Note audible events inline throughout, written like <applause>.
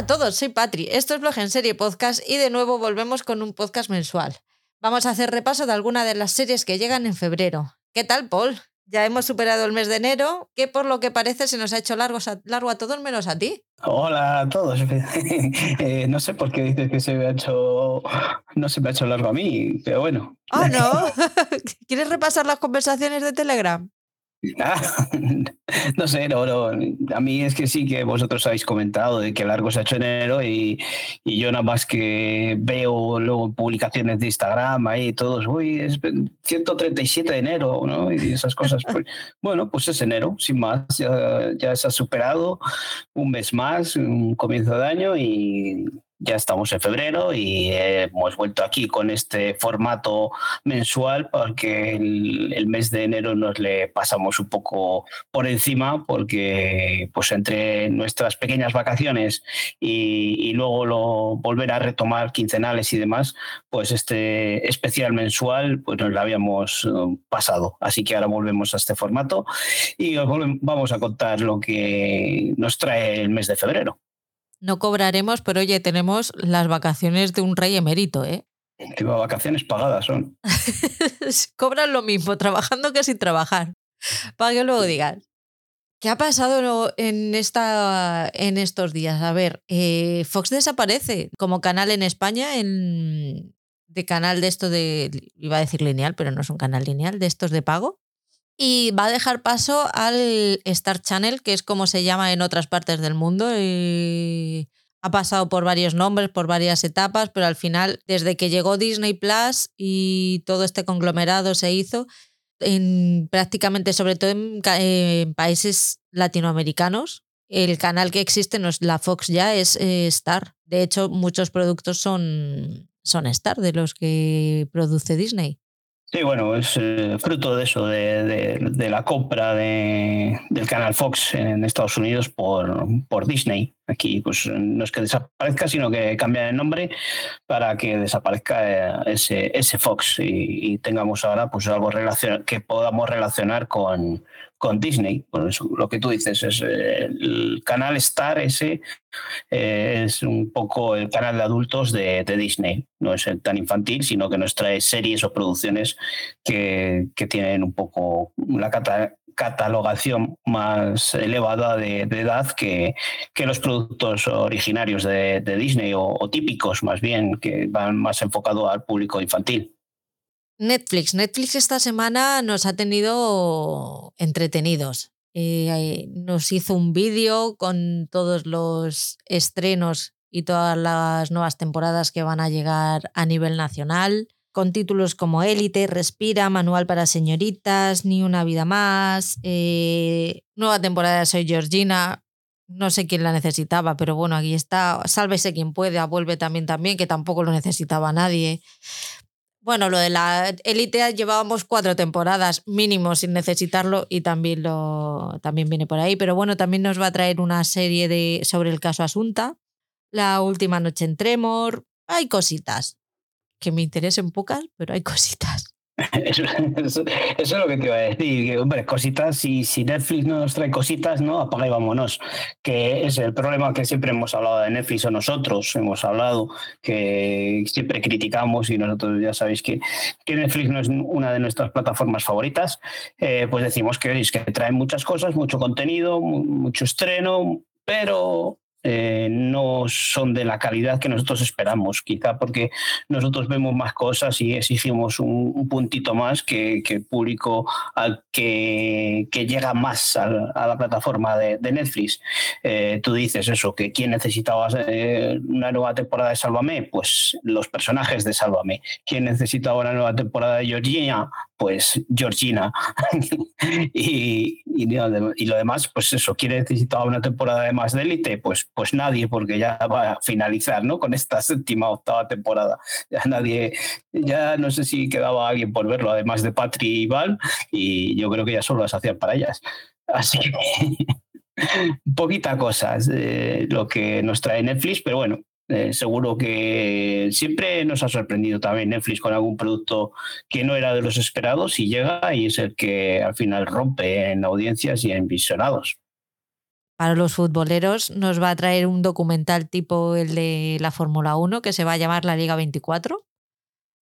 a todos, soy Patri. Esto es Blog en Serie Podcast y de nuevo volvemos con un podcast mensual. Vamos a hacer repaso de alguna de las series que llegan en febrero. ¿Qué tal, Paul? Ya hemos superado el mes de enero, que por lo que parece se nos ha hecho largo, largo a todos menos a ti. Hola a todos. <laughs> Eh, no sé por qué dices que se me ha hecho. No se me ha hecho largo a mí, pero bueno. Ah, no. <laughs> <laughs> ¿Quieres repasar las conversaciones de Telegram? <laughs> no sé, no, a mí es que sí que vosotros habéis comentado de que largo se ha hecho enero y, y yo nada más que veo luego publicaciones de Instagram ahí todos, uy, es 137 de enero, ¿no? Y esas cosas. Pues, <laughs> bueno, pues es enero, sin más, ya, ya se ha superado un mes más, un comienzo de año y ya estamos en febrero y hemos vuelto aquí con este formato mensual porque el, mes de enero nos le pasamos un poco por encima porque pues entre nuestras pequeñas vacaciones y, luego lo, volver a retomar quincenales y demás, pues este especial mensual pues nos lo habíamos eh, pasado. Así que ahora volvemos a este formato y os vamos a contar lo que nos trae el mes de febrero. No cobraremos, pero oye, tenemos las vacaciones de un rey emérito, ¿eh? ¿Qué vacaciones pagadas son? <laughs> Cobran lo mismo, trabajando que sin trabajar. Para que luego digan. ¿Qué ha pasado en, esta, en estos días? A ver, eh, Fox desaparece como canal en España, en, de canal de esto de, iba a decir lineal, pero no es un canal lineal, de estos de pago y va a dejar paso al Star Channel, que es como se llama en otras partes del mundo. Y ha pasado por varios nombres, por varias etapas, pero al final, desde que llegó Disney Plus y todo este conglomerado se hizo, en, prácticamente, sobre todo en, países latinoamericanos, el canal que existe, no es la Fox ya, es eh, Star. De hecho, muchos productos son, son Star, de los que produce Disney. Sí, bueno, es eh, fruto de eso, de, de, la compra de, del canal Fox en Estados Unidos por, por Disney. Aquí pues no es que desaparezca, sino que cambia de nombre para que desaparezca eh, ese, ese Fox y, tengamos ahora pues algo que podamos relacionar con, con Disney. Lo que tú dices es eh, el canal Star ese eh, es un poco el canal de adultos de, Disney. No es tan infantil, sino que nos trae series o producciones que, tienen un poco la catalogación más elevada de, edad que, que, los productos originarios de, Disney o, típicos, más bien, que van más enfocados al público infantil. Netflix. Netflix esta semana nos ha tenido entretenidos. Eh, nos hizo un vídeo con todos los estrenos y todas las nuevas temporadas que van a llegar a nivel nacional, con títulos como Élite, Respira, Manual para Señoritas, Ni una vida más, eh, nueva temporada Soy Georgina, no sé quién la necesitaba, pero bueno, aquí está, sálvese quien pueda, vuelve también también, que tampoco lo necesitaba nadie. Bueno, lo de la élite llevábamos cuatro temporadas mínimo sin necesitarlo y también, lo, también viene por ahí. Pero bueno, también nos va a traer una serie de, sobre el caso Asunta, La última noche en Tremor. Hay cositas que me interesen pocas, pero hay <laughs> cositas. Eso, es lo que te iba a decir. Hombre, cositas, si, si Netflix no nos trae cositas, no, apaga y vámonos. Que es el problema que siempre hemos hablado de Netflix o nosotros hemos hablado, que siempre criticamos y nosotros ya sabéis que, que Netflix no es una de nuestras plataformas favoritas. Eh, pues decimos que, que trae muchas cosas, mucho contenido, mucho estreno, pero eh, no son de la calidad que nosotros esperamos, quizá porque nosotros vemos más cosas y exigimos un, puntito más que, el público al que, llega más a, la plataforma de, Netflix. Eh, tú dices eso, que quién necesitaba eh, una nueva temporada de Sálvame, pues los personajes de Sálvame. ¿Quién necesitaba una nueva temporada de Georgina? Pues Georgina. <laughs> y, y, lo demás, pues eso, ¿quién necesitaba una temporada de más de élite? Pues pues nadie, porque ya va a finalizar, ¿no? Con esta séptima, octava temporada. Ya nadie, ya no sé si quedaba alguien por verlo, además de Patri y Val, y yo creo que ya solo las hacían para ellas. Así que <laughs> poquita cosa es eh, lo que nos trae Netflix, pero bueno, eh, seguro que siempre nos ha sorprendido también Netflix con algún producto que no era de los esperados y llega y es el que al final rompe en audiencias y en visionados. para los futboleros nos va a traer un documental tipo el de la Fórmula 1 que se va a llamar La Liga 24.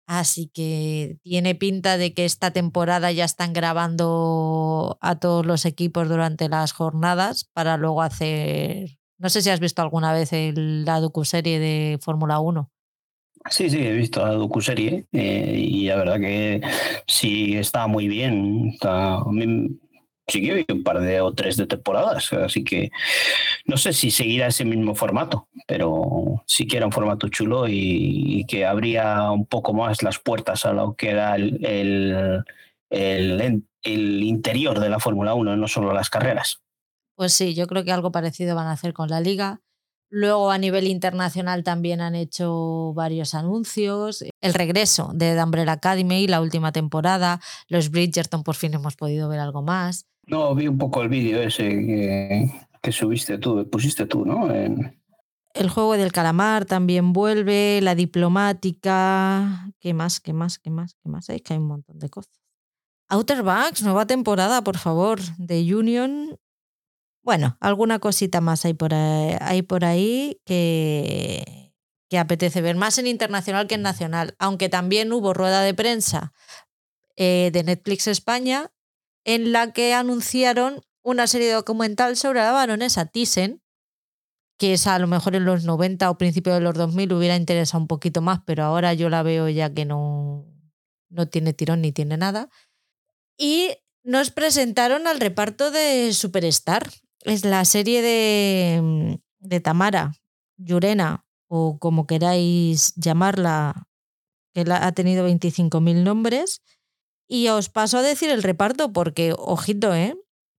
Así que tiene pinta de que esta temporada ya están grabando a todos los equipos durante las jornadas para luego hacer... No sé si has visto alguna vez el, la docuserie de Fórmula 1. Sí, sí, he visto la docuserie eh, y la verdad que sí está muy bien. Está, sí que un par de o tres de temporadas, así que no sé si seguirá ese mismo formato, pero sí que era un formato chulo y, que abría un poco más las puertas a lo que era el, el, el interior de la Fórmula 1, no solo las carreras. Pues sí, yo creo que algo parecido van a hacer con la liga. Luego a nivel internacional también han hecho varios anuncios. El regreso de The Umbrella Academy, la última temporada. Los Bridgerton por fin hemos podido ver algo más. No, vi un poco el vídeo ese que, subiste tú, pusiste tú, ¿no? El juego del calamar también vuelve, la diplomática. ¿Qué más? ¿Qué más? ¿Qué más? ¿Qué más? Es que hay un montón de cosas. Outer Banks, nueva temporada, por favor, de Union. Bueno, alguna cosita más hay por ahí, hay por ahí que, que apetece ver, más en internacional que en nacional. Aunque también hubo rueda de prensa eh, de Netflix España en la que anunciaron una serie documental sobre la baronesa Thyssen, que es a lo mejor en los 90 o principios de los 2000 hubiera interesado un poquito más, pero ahora yo la veo ya que no, no tiene tirón ni tiene nada. Y nos presentaron al reparto de Superstar. Es la serie de, de Tamara, Yurena, o como queráis llamarla, que ha tenido 25.000 nombres y os paso a decir el reparto porque, ojito, ¿eh?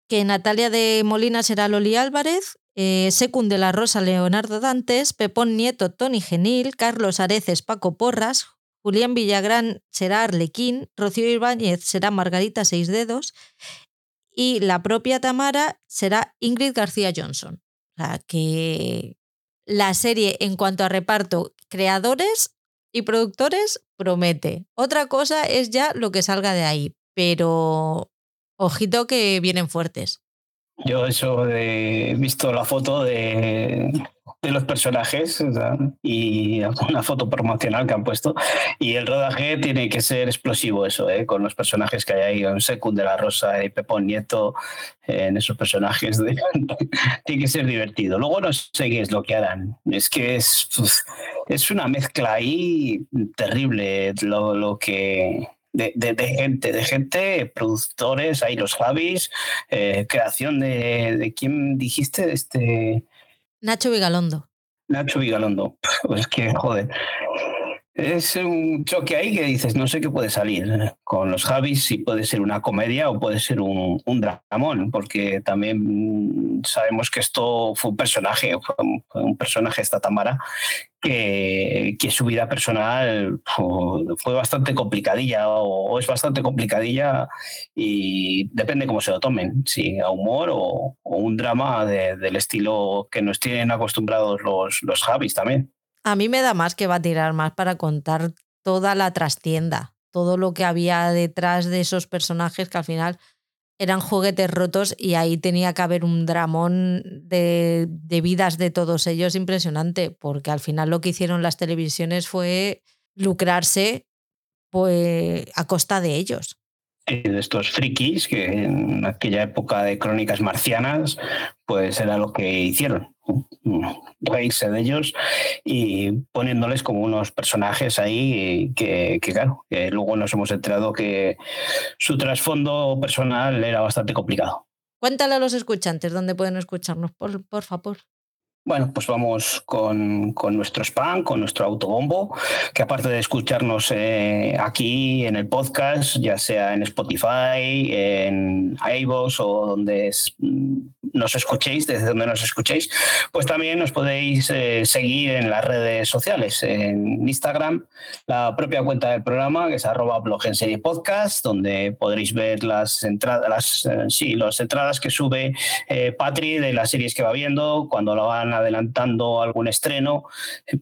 Que Natalia de Molina será Loli Álvarez, eh, Secund de la Rosa Leonardo Dantes, Pepón Nieto Tony Genil, Carlos Areces Paco Porras, Julián Villagrán será Arlequín, Rocío Ibáñez será Margarita Seis Dedos y la propia Tamara será Ingrid García Johnson. O sea, que la serie en cuanto a reparto, creadores y productores promete. Otra cosa es ya lo que salga de ahí, pero ojito que vienen fuertes. Yo eso he visto la foto de, de los personajes y una foto promocional que han puesto y el rodaje tiene que ser explosivo eso, ¿eh? con los personajes que hay ahí, en Secund de la Rosa y Pepón Nieto, en esos personajes <laughs> tiene que ser divertido. Luego no sé qué es lo que harán, es que es, es una mezcla ahí terrible lo, lo que de, gente, de gente, productores, ahí los Javis, eh, creación de, de quién dijiste, este Nacho Vigalondo. Nacho Vigalondo, <laughs> pues que joder. Es un choque ahí que dices, no sé qué puede salir con los Javis, si puede ser una comedia o puede ser un, un dramón, porque también sabemos que esto fue un personaje, un, personaje esta Tamara, que, que, su vida personal fue bastante complicadilla o, es bastante complicadilla y depende cómo se lo tomen, si a humor o, un drama del estilo que nos tienen acostumbrados los, los Javis también. A mí me da más que va a tirar más para contar toda la trastienda, todo lo que había detrás de esos personajes que al final eran juguetes rotos y ahí tenía que haber un dramón de, vidas de todos ellos impresionante, porque al final lo que hicieron las televisiones fue lucrarse pues, a costa de ellos. De estos frikis que en aquella época de crónicas marcianas, pues era lo que hicieron reírse de ellos y poniéndoles como unos personajes ahí que, claro, que luego nos hemos enterado que su trasfondo personal era bastante complicado. Cuéntale a los escuchantes dónde pueden escucharnos, por, por favor. Bueno, pues vamos con, nuestro spam, con nuestro autobombo, que aparte de escucharnos eh, aquí en el podcast, ya sea en Spotify, en iVoox o donde mm, nos escuchéis, desde donde nos escuchéis, pues también nos podéis eh, seguir en las redes sociales, en Instagram, la propia cuenta del programa, que es arroba blog en serie podcast, donde podréis ver las entradas, las, eh, sí, las entradas que sube Patri de las series que va viendo, cuando lo van adelantando algún estreno,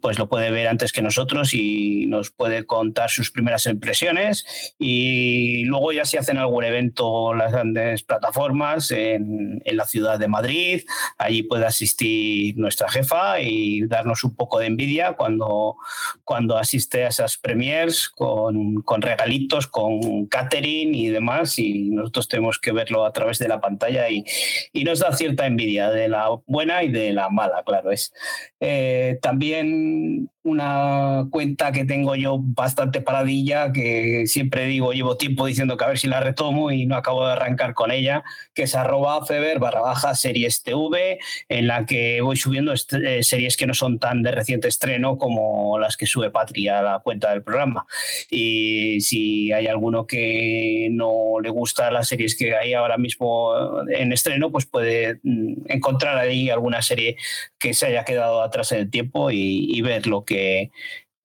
pues lo puede ver antes que nosotros y nos puede contar sus primeras impresiones. Y luego ya si hacen algún evento las grandes plataformas en, en la ciudad de Madrid, allí puede asistir nuestra jefa y darnos un poco de envidia cuando, cuando asiste a esas premiers con, con regalitos, con catering y demás. Y nosotros tenemos que verlo a través de la pantalla y, y nos da cierta envidia de la buena y de la mala, claro es. Eh, también una cuenta que tengo yo bastante paradilla, que siempre digo, llevo tiempo diciendo que a ver si la retomo y no acabo de arrancar con ella, que es arroba feber barra baja series TV, en la que voy subiendo eh, series que no son tan de reciente estreno como las que sube Patria a la cuenta del programa. Y si hay alguno que no le gusta las series que hay ahora mismo en estreno, pues puede mm, encontrar ahí alguna serie que se haya quedado atrás en el tiempo y, y ver lo que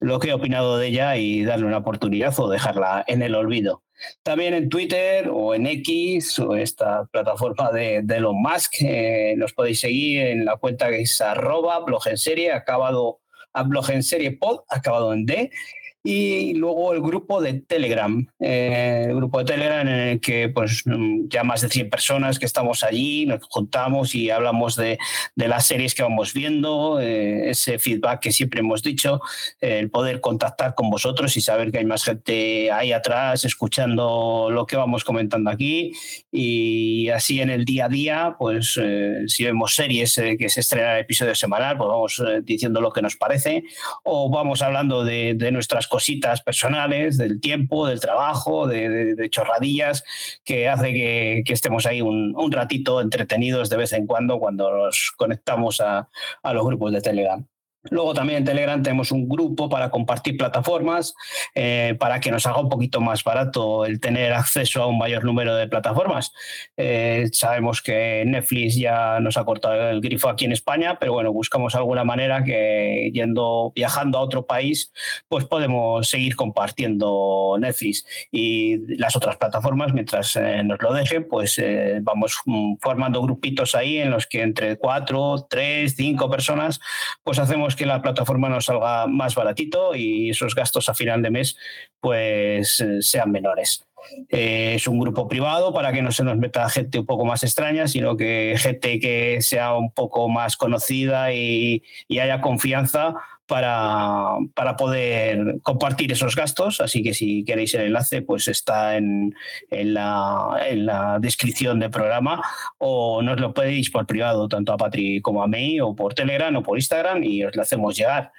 lo que he opinado de ella y darle una oportunidad o dejarla en el olvido. También en Twitter o en X o esta plataforma de, Elon Musk eh, nos podéis seguir en la cuenta que es arroba blog en serie, acabado blog en serie pod, acabado en D y luego el grupo de Telegram, eh, el grupo de Telegram en el que pues ya más de 100 personas que estamos allí, nos juntamos y hablamos de, de las series que vamos viendo, eh, ese feedback que siempre hemos dicho, eh, el poder contactar con vosotros y saber que hay más gente ahí atrás escuchando lo que vamos comentando aquí. Y así en el día a día, pues si vemos series que se estrenan el episodio semanal, pues vamos diciendo lo que nos parece o vamos hablando de, de nuestras cositas personales, del tiempo, del trabajo, de, chorradillas, que hace que, estemos ahí un, ratito entretenidos de vez en cuando cuando nos conectamos a, a los grupos de Telegram. Luego también en Telegram tenemos un grupo para compartir plataformas, eh, para que nos haga un poquito más barato el tener acceso a un mayor número de plataformas. Eh, sabemos que Netflix ya nos ha cortado el grifo aquí en España, pero bueno, buscamos alguna manera que yendo, viajando a otro país, pues podemos seguir compartiendo Netflix y las otras plataformas, mientras eh, nos lo dejen, pues vamos mm, formando grupitos ahí en los que entre cuatro, tres, cinco personas, pues hacemos que la plataforma nos salga más baratito y esos gastos a final de mes pues eh, sean menores. Eh, es un grupo privado para que no se nos meta gente un poco más extraña, sino que gente que sea un poco más conocida y, y haya confianza para, para, poder compartir esos gastos. Así que si queréis el enlace, pues está en, en, la, en la, descripción del programa o nos lo podéis por privado, tanto a Patri como a mí, o por Telegram o por Instagram, y os lo hacemos llegar.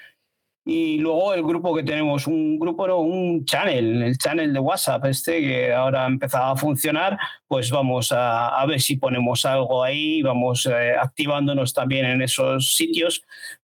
Y luego el grupo que tenemos, un grupo, no, un channel, el channel de WhatsApp este que ahora ha empezado a funcionar, pues vamos a, a ver si ponemos algo ahí, vamos eh, activándonos también en esos sitios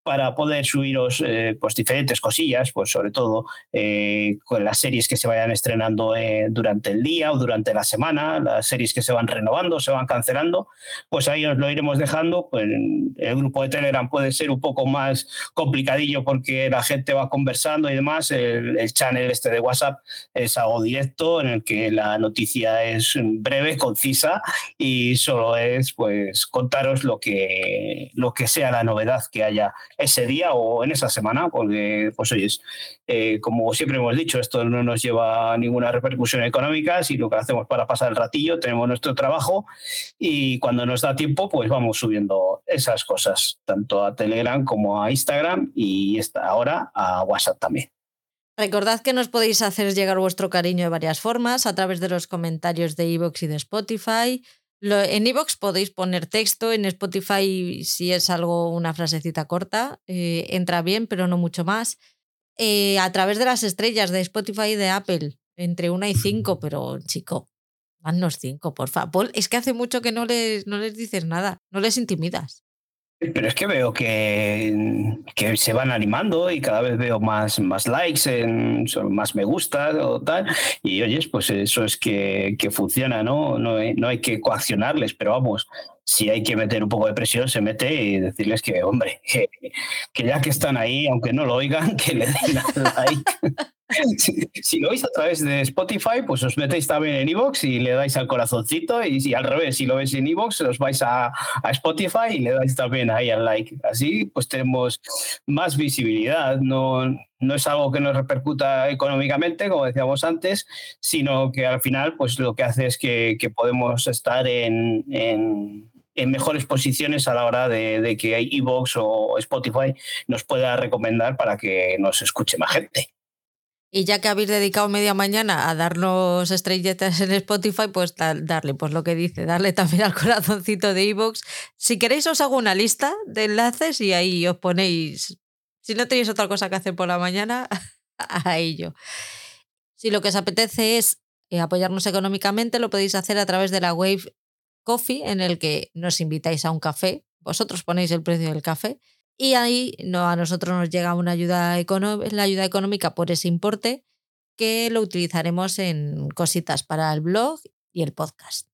para poder subiros eh, pues diferentes cosillas, pues sobre todo eh, con las series que se vayan estrenando eh, durante el día o durante la semana, las series que se van renovando, se van cancelando, pues ahí os lo iremos dejando. Pues el grupo de Telegram puede ser un poco más complicadillo porque la gente va conversando y demás. El, el channel este de WhatsApp es algo directo en el que la noticia es breve, concisa y solo es pues contaros lo que, lo que sea la novedad que haya ese día o en esa semana, porque, pues oyes, eh, como siempre hemos dicho, esto no nos lleva a ninguna repercusión económica, sino lo que hacemos para pasar el ratillo, tenemos nuestro trabajo y cuando nos da tiempo, pues vamos subiendo esas cosas, tanto a Telegram como a Instagram y ahora a WhatsApp también. Recordad que nos podéis hacer llegar vuestro cariño de varias formas, a través de los comentarios de iVoox y de Spotify, en iVoox podéis poner texto, en Spotify si es algo, una frasecita corta, eh, entra bien, pero no mucho más. Eh, a través de las estrellas de Spotify y de Apple, entre una y cinco, pero chico, danos cinco, por favor. Es que hace mucho que no les, no les dices nada, no les intimidas. Pero es que veo que, que, se van animando y cada vez veo más, más likes, más me gusta o tal. Y oyes, pues eso es que, que funciona, ¿no? No no hay que coaccionarles, pero vamos, si hay que meter un poco de presión, se mete y decirles que, hombre, que, ya que están ahí, aunque no lo oigan, que le den like. <laughs> si, lo veis a través de Spotify, pues os metéis también en Evox y le dais al corazoncito. Y si al revés, si lo veis en Evox, os vais a, Spotify y le dais también ahí al like. Así pues tenemos más visibilidad. No, no es algo que nos repercuta económicamente, como decíamos antes, sino que al final pues lo que hace es que, podemos estar en, mejores posiciones a la hora de, de que Evox o Spotify nos pueda recomendar para que nos escuche más gente. Y ya que habéis dedicado media mañana a darnos estrelletas en Spotify, pues darle, pues lo que dice, darle también al corazoncito de iVoox. Si queréis os hago una lista de enlaces y ahí os ponéis, si no tenéis otra cosa que hacer por la mañana, <laughs> a ello. Si lo que os apetece es eh, apoyarnos económicamente, lo podéis hacer a través de la Wave Coffee, en el que nos invitáis a un café. Vosotros ponéis el precio del café y ahí no, a nosotros nos llega una la ayuda económica por ese importe que lo utilizaremos en cositas para el blog y el podcast.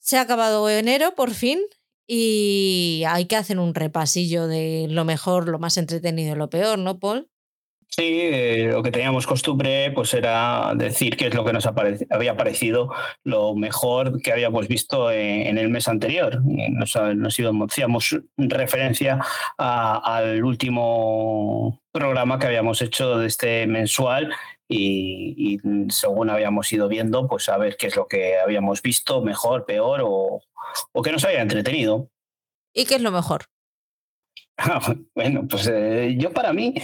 Se ha acabado enero por fin y hay que hacer un repasillo de lo mejor, lo más entretenido y lo peor, ¿no, Paul? Sí, eh, lo que teníamos costumbre pues era decir qué es lo que nos había parecido lo mejor que habíamos visto en, el mes anterior. Nos, nos hacíamos referencia al último programa que habíamos hecho de este mensual y, según habíamos ido viendo, pues a ver qué es lo que habíamos visto, mejor, peor o, o que nos había entretenido. ¿Y qué es lo mejor? <laughs> bueno, pues eh, yo para mí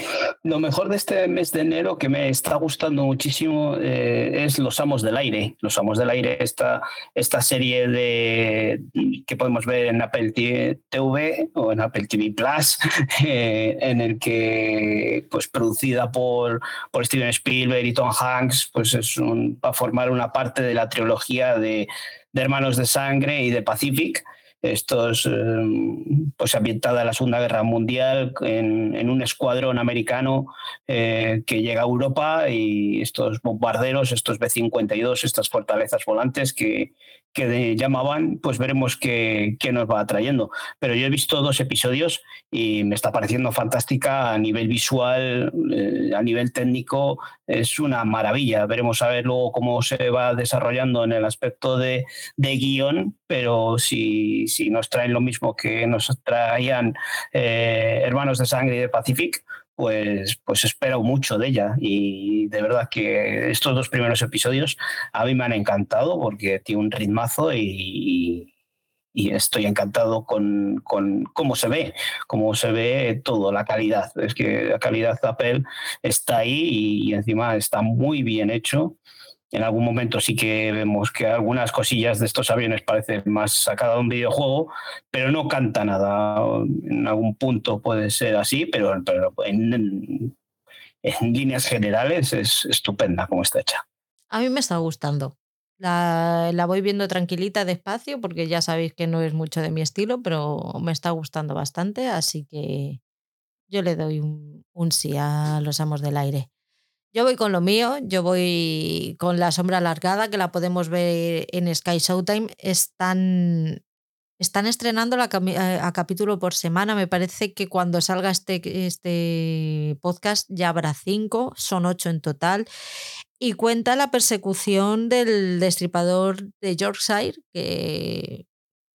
lo mejor de este mes de enero que me está gustando muchísimo eh, es Los Amos del Aire. Los Amos del Aire, esta, esta serie de, que podemos ver en Apple TV o en Apple TV Plus, <laughs> eh, en el que, pues producida por, por Steven Spielberg y Tom Hanks, pues es un, va a formar una parte de la trilogía de, de Hermanos de Sangre y de Pacific estos, em, pues ambientada en la Segunda Guerra Mundial, en, un escuadrón americano eh, que llega a Europa y estos bombarderos, estos B-52, estas fortalezas volantes que, que llamaban, pues veremos qué, qué, nos va trayendo. Pero yo he visto dos episodios y me está pareciendo fantástica a nivel visual, eh, a nivel técnico, es una maravilla. Veremos a ver luego cómo se va desarrollando en el aspecto de, de guion, pero si, si, nos traen lo mismo que nos traían eh, Hermanos de Sangre y de Pacific, pues, pues espero mucho de ella. Y de verdad que estos dos primeros episodios a mí me han encantado porque tiene un ritmazo y, estoy encantado con, con, cómo se ve, cómo se ve todo, la calidad. Es que la calidad de Apple está ahí y encima está muy bien hecho en algún momento sí que vemos que algunas cosillas de estos aviones parecen más sacada de un videojuego, pero no canta nada. En algún punto puede ser así, pero, en, líneas generales es estupenda como está hecha. A mí me está gustando. La, voy viendo tranquilita, despacio, porque ya sabéis que no es mucho de mi estilo, pero me está gustando bastante, así que yo le doy un, un sí a los amos del aire. Yo voy con lo mío, yo voy con la sombra alargada, que la podemos ver en Sky Showtime. Están, están estrenando la, eh, a, capítulo por semana. Me parece que cuando salga este, este podcast ya habrá cinco, son ocho en total. Y cuenta la persecución del destripador de Yorkshire, que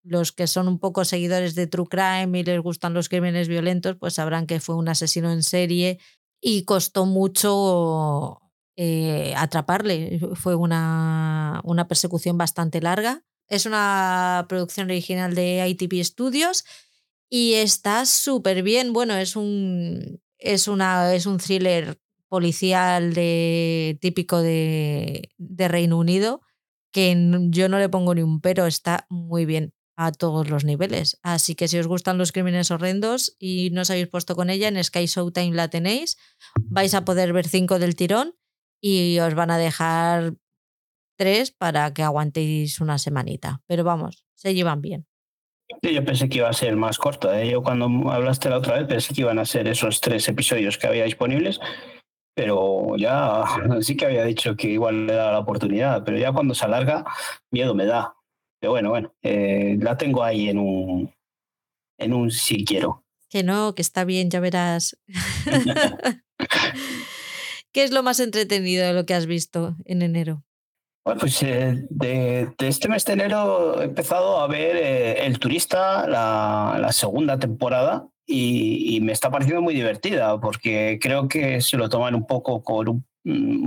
los que son un poco seguidores de True Crime y les gustan los crímenes violentos, pues sabrán que fue un asesino en serie y costó mucho eh, atraparle. Fue una, una, persecución bastante larga. Es una producción original de ITP Studios y está súper bien. Bueno, es un, es, una, es un thriller policial de, típico de Reino Unido que yo no le pongo ni un pero, está muy bien a todos los niveles. Así que si os gustan los crímenes horrendos y no os habéis puesto con ella, en Sky Showtime la tenéis, vais a poder ver cinco del tirón y os van a dejar tres para que aguantéis una semanita. Pero vamos, se llevan bien. yo pensé que iba a ser más corto. ¿eh? Yo cuando hablaste la otra vez pensé que iban a ser esos tres episodios que había disponibles, pero ya <laughs> sí que había dicho que igual le daba la oportunidad, pero ya cuando se alarga, miedo me da. Pero bueno, bueno, eh, la tengo ahí en un, en un si quiero. Que no, que está bien, ya verás. <laughs> ¿Qué es lo más entretenido de lo que has visto en enero? Bueno, pues eh, de, este mes de enero he empezado a ver eh, El Turista, la, segunda temporada, y, me está pareciendo muy divertida porque creo que se lo toman un poco con un,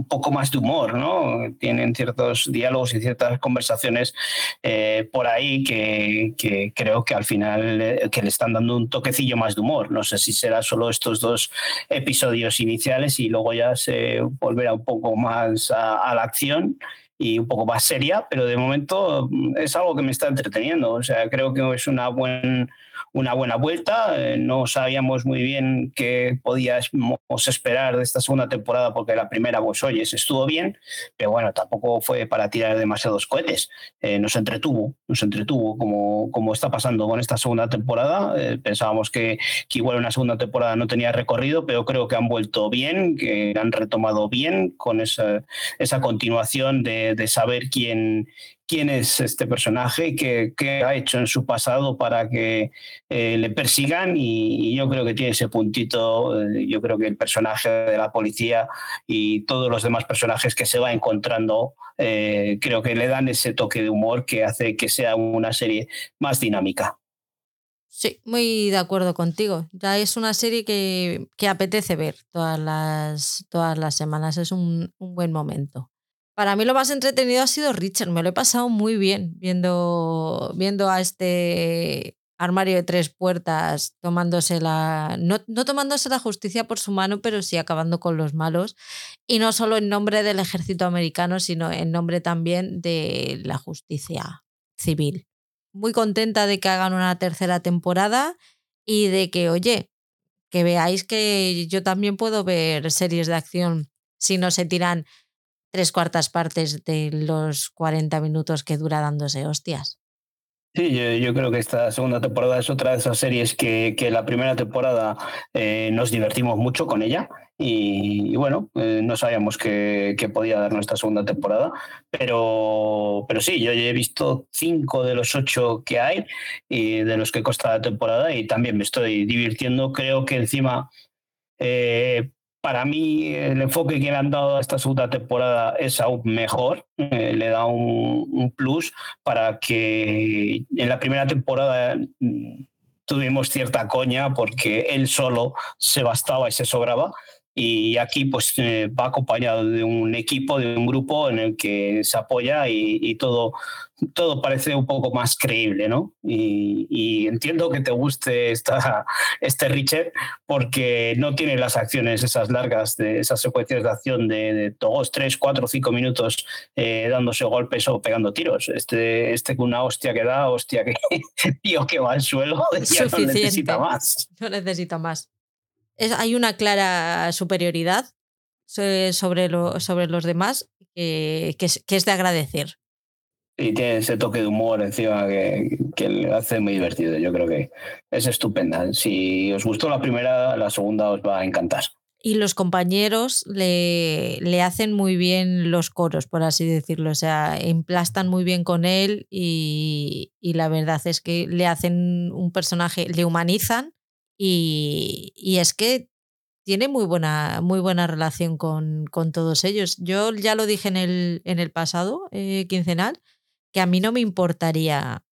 poco más de humor, ¿no? Tienen ciertos diálogos y ciertas conversaciones eh, por ahí que, creo que al final que le están dando un toquecillo más de humor. No sé si será solo estos dos episodios iniciales y luego ya se volverá un poco más a la acción y un poco más seria, pero de momento mm, es algo que me está entreteniendo. O sea, creo que es una buen, una buena vuelta. Eh, no sabíamos muy bien qué podíamos esperar de esta segunda temporada porque la primera, pues oye, estuvo bien, pero bueno, tampoco fue para tirar demasiados cohetes. Eh, nos entretuvo, nos entretuvo como, como está pasando con esta segunda temporada. Eh, pensábamos que, que, igual una segunda temporada no tenía recorrido, pero creo que han vuelto bien, que han retomado bien con esa, esa continuación de, de saber quién, quién es este personaje, qué, qué ha hecho en su pasado para que eh, le persigan y, yo creo que tiene ese puntito, eh, yo creo que el personaje de la policía y todos los demás personajes que se va encontrando, eh, creo que le dan ese toque de humor que hace que sea una serie más dinámica. Sí, muy de acuerdo contigo. Ya es una serie que, apetece ver todas las, todas las semanas. Es un buen momento. Para mí lo más entretenido ha sido Richard. Me lo he pasado muy bien viendo, viendo a este armario de tres puertas tomándose la. No, no, tomándose la justicia por su mano, pero sí acabando con los malos. Y no solo en nombre del ejército americano, sino en nombre también de la justicia civil. Muy contenta de que hagan una tercera temporada y de que, oye, que veáis que yo también puedo ver series de acción si no se tiran tres cuartas partes de los 40 minutos que dura dándose hostias. Sí, yo, creo que esta segunda temporada es otra de esas series que, que la primera temporada eh, nos divertimos mucho con ella y, bueno, eh, no sabíamos que, podía dar nuestra segunda temporada, pero, pero sí, yo he visto cinco de los ocho que hay y de los que consta la temporada y también me estoy divirtiendo. Creo que encima eh, para mí el enfoque que le han dado a esta segunda temporada es aún mejor, eh, le da un, plus para que en la primera temporada mm, tuvimos cierta coña porque él solo se bastaba y se sobraba y aquí pues eh, va acompañado de un equipo, de un grupo en el que se apoya y todo todo parece un poco más creíble, ¿no? Y, entiendo que te guste esta, este Richard porque no tiene las acciones esas largas, de esas secuencias de acción de, dos, tres, cuatro, cinco minutos eh, dándose golpes o pegando tiros. Este, este una hostia que da, hostia que <laughs> tío que va al suelo, <laughs> ya no necesita más. No necesita más. Hay una clara superioridad sobre, lo, sobre los demás que, que es de agradecer y tiene ese toque de humor encima que, que le hace muy divertido. Yo creo que es estupenda. Si os gustó la primera, la segunda os va a encantar. Y los compañeros le, le hacen muy bien los coros, por así decirlo. O sea, emplastan muy bien con él y, y la verdad es que le hacen un personaje, le humanizan y, y es que tiene muy buena, muy buena relación con, con, todos ellos. Yo ya lo dije en el, en el pasado eh, quincenal, que a mí no me importaría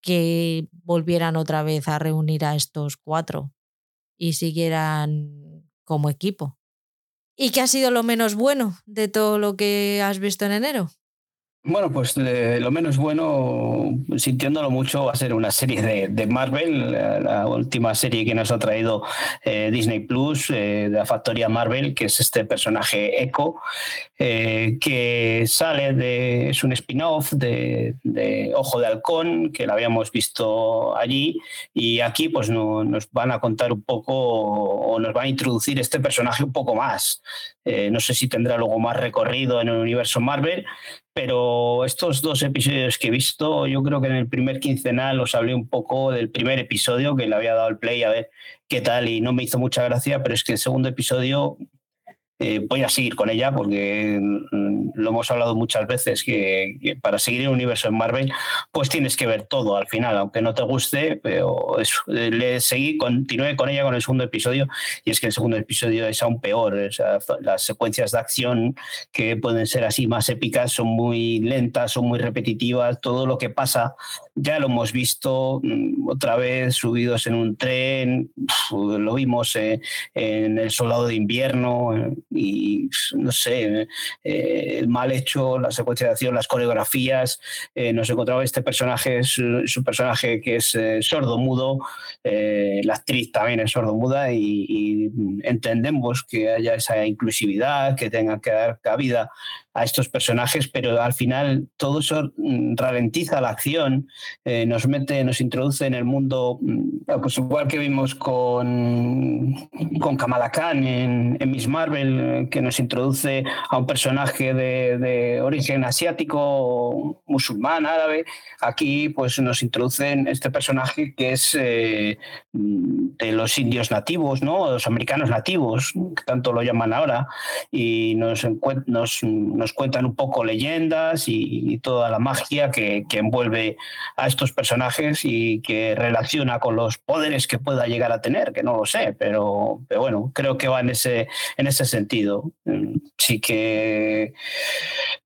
que volvieran otra vez a reunir a estos cuatro y siguieran como equipo. ¿Y qué ha sido lo menos bueno de todo lo que has visto en enero? Bueno, pues lo menos bueno, sintiéndolo mucho, va a ser una serie de, Marvel, la, última serie que nos ha traído eh, Disney Plus, eh, de la factoría Marvel, que es este personaje Echo, eh, que sale de, es un spin-off de, Ojo de Halcón, que lo habíamos visto allí, y aquí pues nos van a contar un poco o nos va a introducir este personaje un poco más. no sé si tendrá luego más recorrido en el universo Marvel, pero estos dos episodios que he visto, yo creo que en el primer quincenal os hablé un poco del primer episodio que le había dado el play a ver qué tal y no me hizo mucha gracia, pero es que el segundo episodio eh, voy a seguir con ella porque mm, lo hemos hablado muchas veces que, para seguir el universo en Marvel pues tienes que ver todo al final aunque no te guste pero eh, le seguí continué con ella con el segundo episodio y es que el segundo episodio es aún peor las secuencias de acción que pueden ser así más épicas son muy lentas son muy repetitivas todo lo que pasa ya lo hemos visto mm, otra vez subidos en un tren lo vimos eh, en El Soldado de Invierno y no sé, eh, el mal hecho, la secuenciación, las coreografías. Eh, nos encontraba este personaje, su personaje que es eh, sordo-mudo, la actriz también es sordo-muda y, y, entendemos que haya esa inclusividad, que tenga que dar cabida a estos personajes, pero al final todo eso mm, ralentiza la acción, eh, nos mete, nos introduce en el mundo, mm, pues igual que vimos con, con Kamala Khan en, en Miss Marvel, eh, que nos introduce a un personaje de, origen asiático, musulmán, árabe, aquí pues nos introducen este personaje que es eh, de los indios nativos, ¿no? los americanos nativos, que tanto lo llaman ahora, y nos, nos, nos cuentan un poco leyendas y, toda la magia que, envuelve a estos personajes y que relaciona con los poderes que pueda llegar a tener, que no lo sé, pero, bueno, creo que va en ese, en ese sentido. Sí que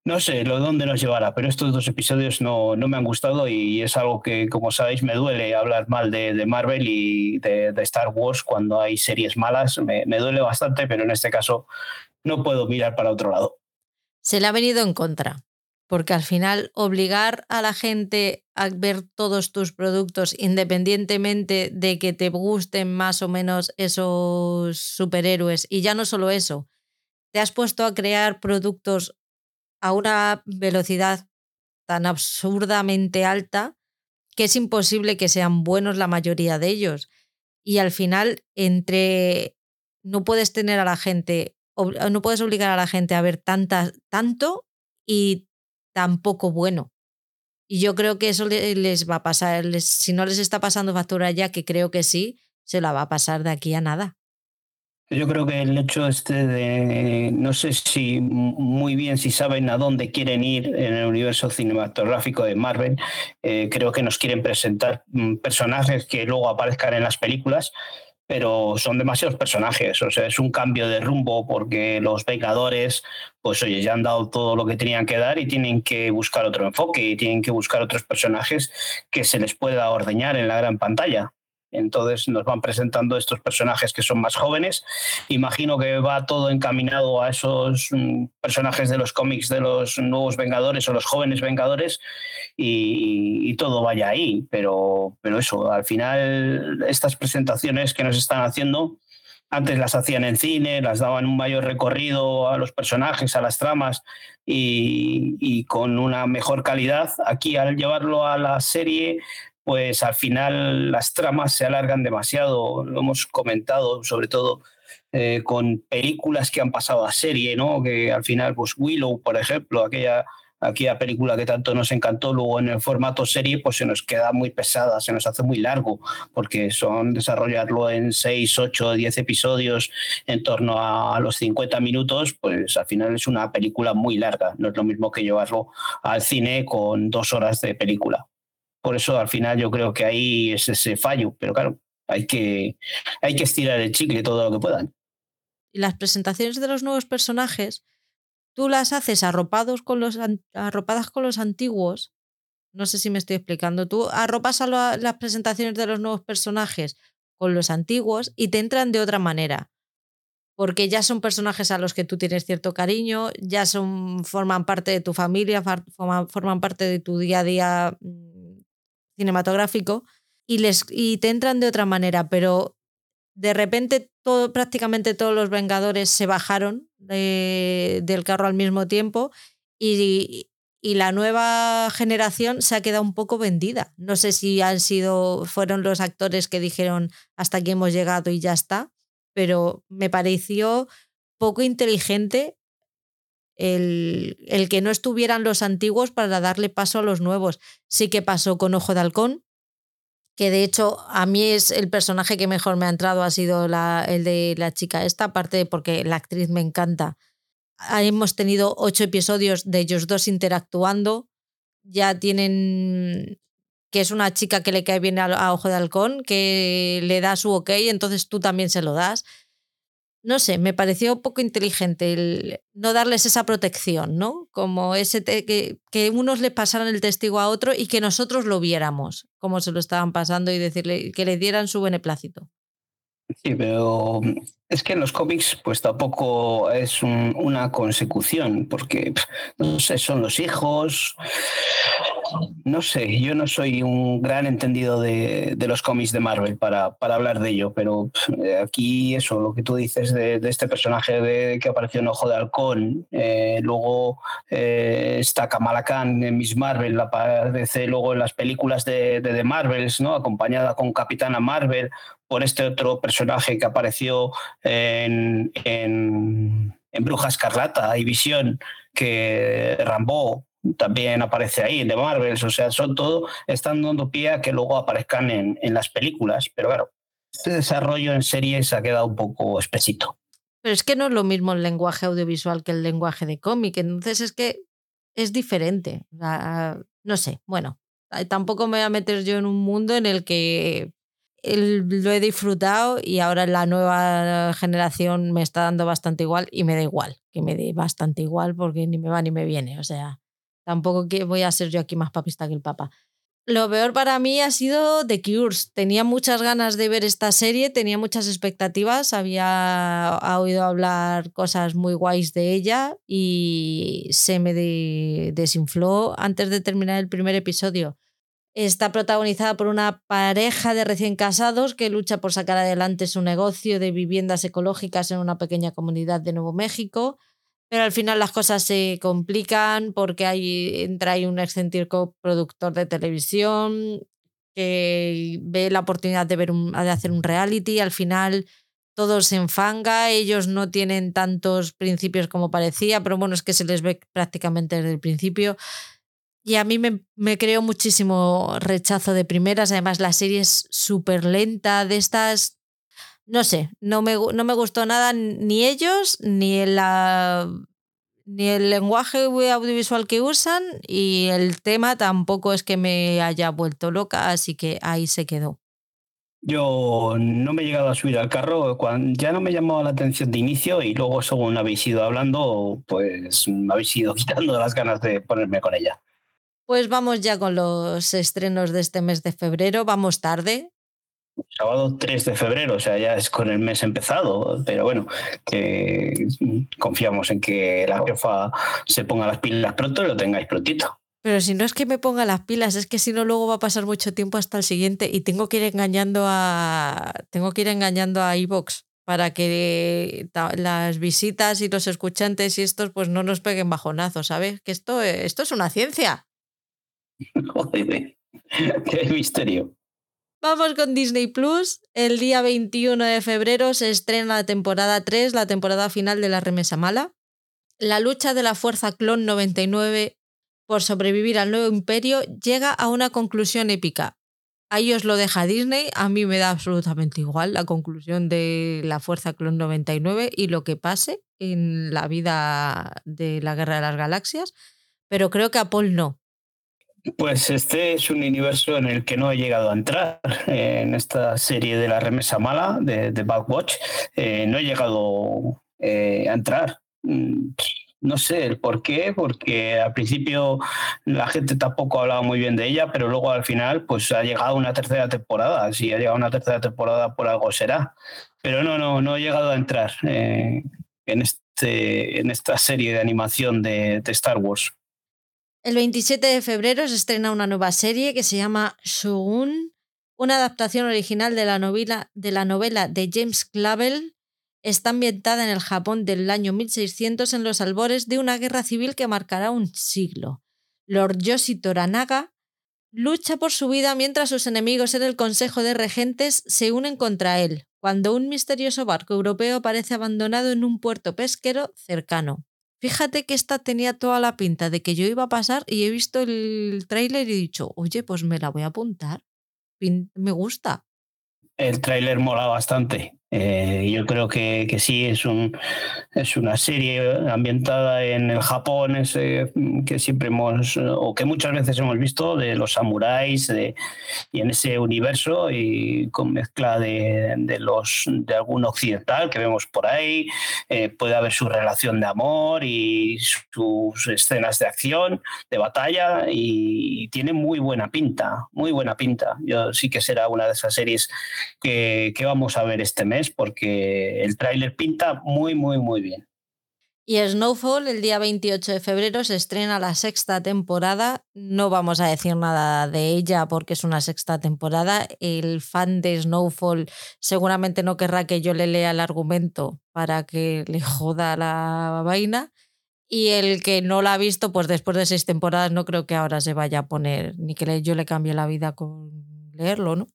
no sé lo dónde nos llevará, pero estos dos episodios no, no me han gustado y es algo que, como sabéis, me duele hablar mal de, Marvel y de, Star Wars cuando hay series malas. me duele bastante, pero en este caso no puedo mirar para otro lado se le ha venido en contra, porque al final obligar a la gente a ver todos tus productos independientemente de que te gusten más o menos esos superhéroes, y ya no solo eso, te has puesto a crear productos a una velocidad tan absurdamente alta que es imposible que sean buenos la mayoría de ellos. Y al final, entre no puedes tener a la gente no puedes obligar a la gente a ver tantas, tanto y tan poco bueno. Y yo creo que eso les va a pasar, si no les está pasando factura ya, que creo que sí, se la va a pasar de aquí a nada. Yo creo que el hecho este de, no sé si muy bien si saben a dónde quieren ir en el universo cinematográfico de Marvel, eh, creo que nos quieren presentar mm, personajes que luego aparezcan en las películas, pero son demasiados personajes, o sea, es un cambio de rumbo porque los Vengadores, pues oye, ya han dado todo lo que tenían que dar y tienen que buscar otro enfoque y tienen que buscar otros personajes que se les pueda ordeñar en la gran pantalla. Entonces nos van presentando estos personajes que son más jóvenes. Imagino que va todo encaminado a esos mm, personajes de los cómics de los nuevos Vengadores o los jóvenes Vengadores y, todo vaya ahí. Pero, pero eso, al final estas presentaciones que nos están haciendo, antes las hacían en cine, las daban un mayor recorrido a los personajes, a las tramas y, y con una mejor calidad. Aquí al llevarlo a la serie pues al final las tramas se alargan demasiado, lo hemos comentado sobre todo eh, con películas que han pasado a serie, ¿no? Que al final, pues Willow, por ejemplo, aquella, aquella película que tanto nos encantó, luego en el formato serie, pues se nos queda muy pesada, se nos hace muy largo, porque son desarrollarlo en 6, 8, 10 episodios en torno a, los 50 minutos, pues al final es una película muy larga, no es lo mismo que llevarlo al cine con dos horas de película. Por eso al final yo creo que ahí es ese fallo, pero claro, hay que, hay que estirar el chicle todo lo que puedan. Y las presentaciones de los nuevos personajes, tú las haces arropados con los, arropadas con los antiguos. No sé si me estoy explicando. Tú arropas a las presentaciones de los nuevos personajes con los antiguos y te entran de otra manera. Porque ya son personajes a los que tú tienes cierto cariño, ya son, forman parte de tu familia, forman, parte de tu día a día mm, cinematográfico y, les, y te entran de otra manera, pero de repente todo, prácticamente todos los Vengadores se bajaron del carro al mismo tiempo y, y, la nueva generación se ha quedado un poco vendida. No sé si han sido, fueron los actores que dijeron hasta aquí hemos llegado y ya está, pero me pareció poco inteligente el, el, que no estuvieran los antiguos para darle paso a los nuevos. Sí que pasó con Ojo de Halcón, que de hecho a mí es el personaje que mejor me ha entrado, ha sido la, el de la chica esta, aparte porque la actriz me encanta. Hemos tenido ocho episodios de ellos dos interactuando, ya tienen que es una chica que le cae bien a, Ojo de Halcón, que le da su ok, entonces tú también se lo das. No sé, me pareció poco inteligente el no darles esa protección, ¿no? Como ese que, que unos le pasaran el testigo a otro y que nosotros lo viéramos, como se lo estaban pasando y decirle que le dieran su beneplácito. Sí, pero es que en los cómics pues tampoco es una consecución, porque no sé, son los hijos. No sé, yo no soy un gran entendido de, los cómics de Marvel para, hablar de ello, pero aquí eso, lo que tú dices de, este personaje de, que apareció en Ojo de Halcón, eh, luego eh, está Kamala Khan en Miss Marvel, aparece luego en las películas de, de The Marvels, ¿no? acompañada con Capitana Marvel, por este otro personaje que apareció en, en, Bruja Escarlata y Visión, que Rambo también aparece ahí, de Marvels, o sea, son todo, están dando pie a que luego aparezcan en, en las películas, pero claro, este desarrollo en series ha quedado un poco espesito. Pero es que no es lo mismo el lenguaje audiovisual que el lenguaje de cómic, entonces es que es diferente. no sé, bueno, tampoco me voy a meter yo en un mundo en el que lo he disfrutado y ahora la nueva generación me está dando bastante igual y me da igual, que me dé bastante igual porque ni me va ni me viene. O sea, tampoco voy a ser yo aquí más papista que el Papa. Lo peor para mí ha sido The Cures. Tenía muchas ganas de ver esta serie, tenía muchas expectativas, había oído hablar cosas muy guays de ella y se me desinfló antes de terminar el primer episodio. Está protagonizada por una pareja de recién casados que lucha por sacar adelante su negocio de viviendas ecológicas en una pequeña comunidad de Nuevo México, pero al final las cosas se complican porque hay, entra ahí un excéntrico productor de televisión que ve la oportunidad de, de hacer un reality, al final todo se enfanga, ellos no tienen tantos principios como parecía, pero bueno, es que se les ve prácticamente desde el principio. Y a mí me, me creó muchísimo rechazo de primeras. Además, la serie es súper lenta, de estas. No sé, no me, no me gustó nada ni ellos, ni, la, ni el lenguaje audiovisual que usan, y el tema tampoco es que me haya vuelto loca, así que ahí se quedó. Yo no me he llegado a subir al carro, cuando, ya no me llamaba la atención de inicio y luego según habéis ido hablando, pues me habéis ido <laughs> quitando las ganas de ponerme con ella. Pues vamos ya con los estrenos de este mes de febrero. Vamos tarde. Sábado 3 de febrero, o sea, ya es con el mes empezado, pero bueno, que confiamos en que la jefa se ponga las pilas pronto y lo tengáis prontito. Pero si no es que me ponga las pilas, es que si no luego va a pasar mucho tiempo hasta el siguiente y tengo que ir engañando a tengo que ir engañando a iVox para que las visitas y los escuchantes y estos pues no nos peguen bajonazos, ¿sabes? Que esto, esto es una ciencia. <laughs> Joder, qué misterio. Vamos con Disney Plus. El día 21 de febrero se estrena la temporada 3, la temporada final de La Remesa Mala. La lucha de la Fuerza Clon 99 por sobrevivir al nuevo imperio llega a una conclusión épica. Ahí os lo deja Disney, a mí me da absolutamente igual la conclusión de la Fuerza Clon 99 y lo que pase en la vida de la Guerra de las Galaxias, pero creo que a Paul no. Pues este es un universo en el que no he llegado a entrar en esta serie de la remesa mala de, de. Eh, no he llegado eh, a entrar. Mm, no sé el por qué, porque al principio la gente tampoco hablaba muy bien de ella, pero luego al final pues ha llegado una tercera temporada. Si ha llegado una tercera temporada por algo será. Pero no, no, no he llegado a entrar eh, en, este, en esta serie de animación de, de Star Wars. El 27 de febrero se estrena una nueva serie que se llama Shogun, una adaptación original de la novela de, James Clavell. Está ambientada en el Japón del año 1600 en los albores de una guerra civil que marcará un siglo. Lord Yoshi Toranaga lucha por su vida mientras sus enemigos en el Consejo de Regentes se unen contra él, cuando un misterioso barco europeo parece abandonado en un puerto pesquero cercano. Fíjate que esta tenía toda la pinta de que yo iba a pasar y he visto el tráiler y he dicho, oye, pues me la voy a apuntar. me gusta. El tráiler mola bastante. Eh, yo creo que, que, sí, es, un, es una serie ambientada en el Japón ese, que siempre hemos, o que muchas veces hemos visto, de los samuráis y en ese universo y con mezcla de, de, los, de algún occidental que vemos por ahí. Eh, puede haber su relación de amor y sus escenas de acción, de batalla y, y tiene muy buena pinta, muy buena pinta. Yo sí que será una de esas series que, que vamos a ver este mes porque el tráiler pinta muy, muy, muy bien. Y Snowfall, el día 28 de febrero, se estrena la sexta temporada. No vamos a decir nada de ella porque es una sexta temporada. El fan de Snowfall seguramente no querrá que yo le lea el argumento para que le joda la vaina. Y el que no la ha visto, pues después de seis temporadas, no creo que ahora se vaya a poner, ni que yo le cambie la vida con leerlo, ¿no?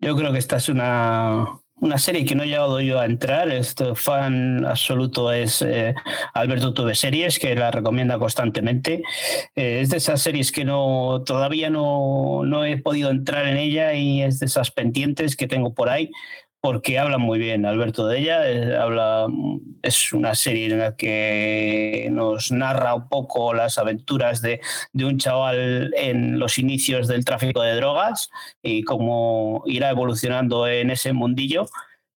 Yo creo que esta es una, una serie que no he llegado yo a entrar, este fan absoluto es eh, Alberto Tuve Series, que la recomienda constantemente. Eh, es de esas series que no todavía no, no, he podido entrar en ella y es de esas pendientes que tengo por ahí, porque habla muy bien Alberto de ella. Eh, habla, es una serie en la que nos narra un poco las aventuras de, de, un chaval en los inicios del tráfico de drogas y cómo irá evolucionando en ese mundillo.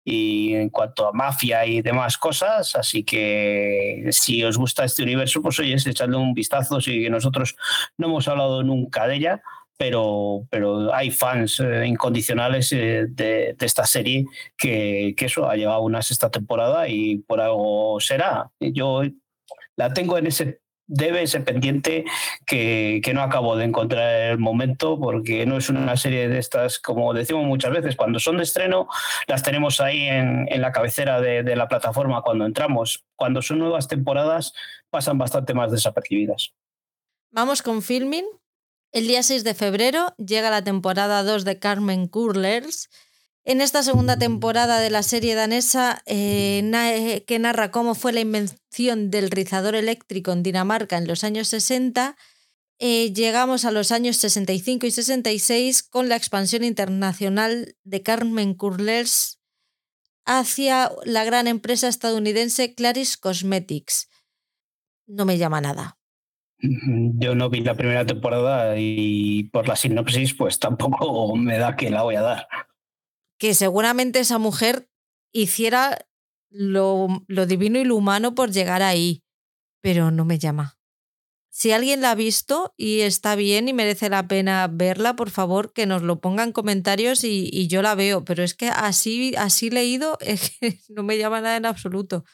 Y en cuanto a mafia y demás cosas, así que si os gusta este universo, pues oye, echadle un vistazo. Si nosotros no hemos hablado nunca de ella, pero, pero hay fans eh, incondicionales eh, de, esta serie que, eso ha llegado una sexta temporada y por algo será. Yo la tengo en ese debe ese pendiente que, no acabo de encontrar el momento porque no es una serie de estas, como decimos muchas veces, cuando son de estreno las tenemos ahí en, la cabecera de la plataforma cuando entramos. Cuando son nuevas temporadas pasan bastante más desapercibidas. Vamos con filming. El día 6 de febrero llega la temporada 2 de Carmen Curlers. En esta segunda temporada de la serie danesa, eh, na que narra cómo fue la invención del rizador eléctrico en Dinamarca en los años 60, eh, llegamos a los años 65 y 66 con la expansión internacional de Carmen Curlers hacia la gran empresa estadounidense Claris Cosmetics. No me llama nada. Yo no vi la primera temporada y por la sinopsis pues tampoco me da que la voy a dar. Que seguramente esa mujer hiciera lo, lo divino y lo humano por llegar ahí, pero no me llama. Si alguien la ha visto y está bien y merece la pena verla, por favor que nos lo ponga en comentarios y, yo la veo, pero es que así, así leído <laughs> no me llama nada en absoluto.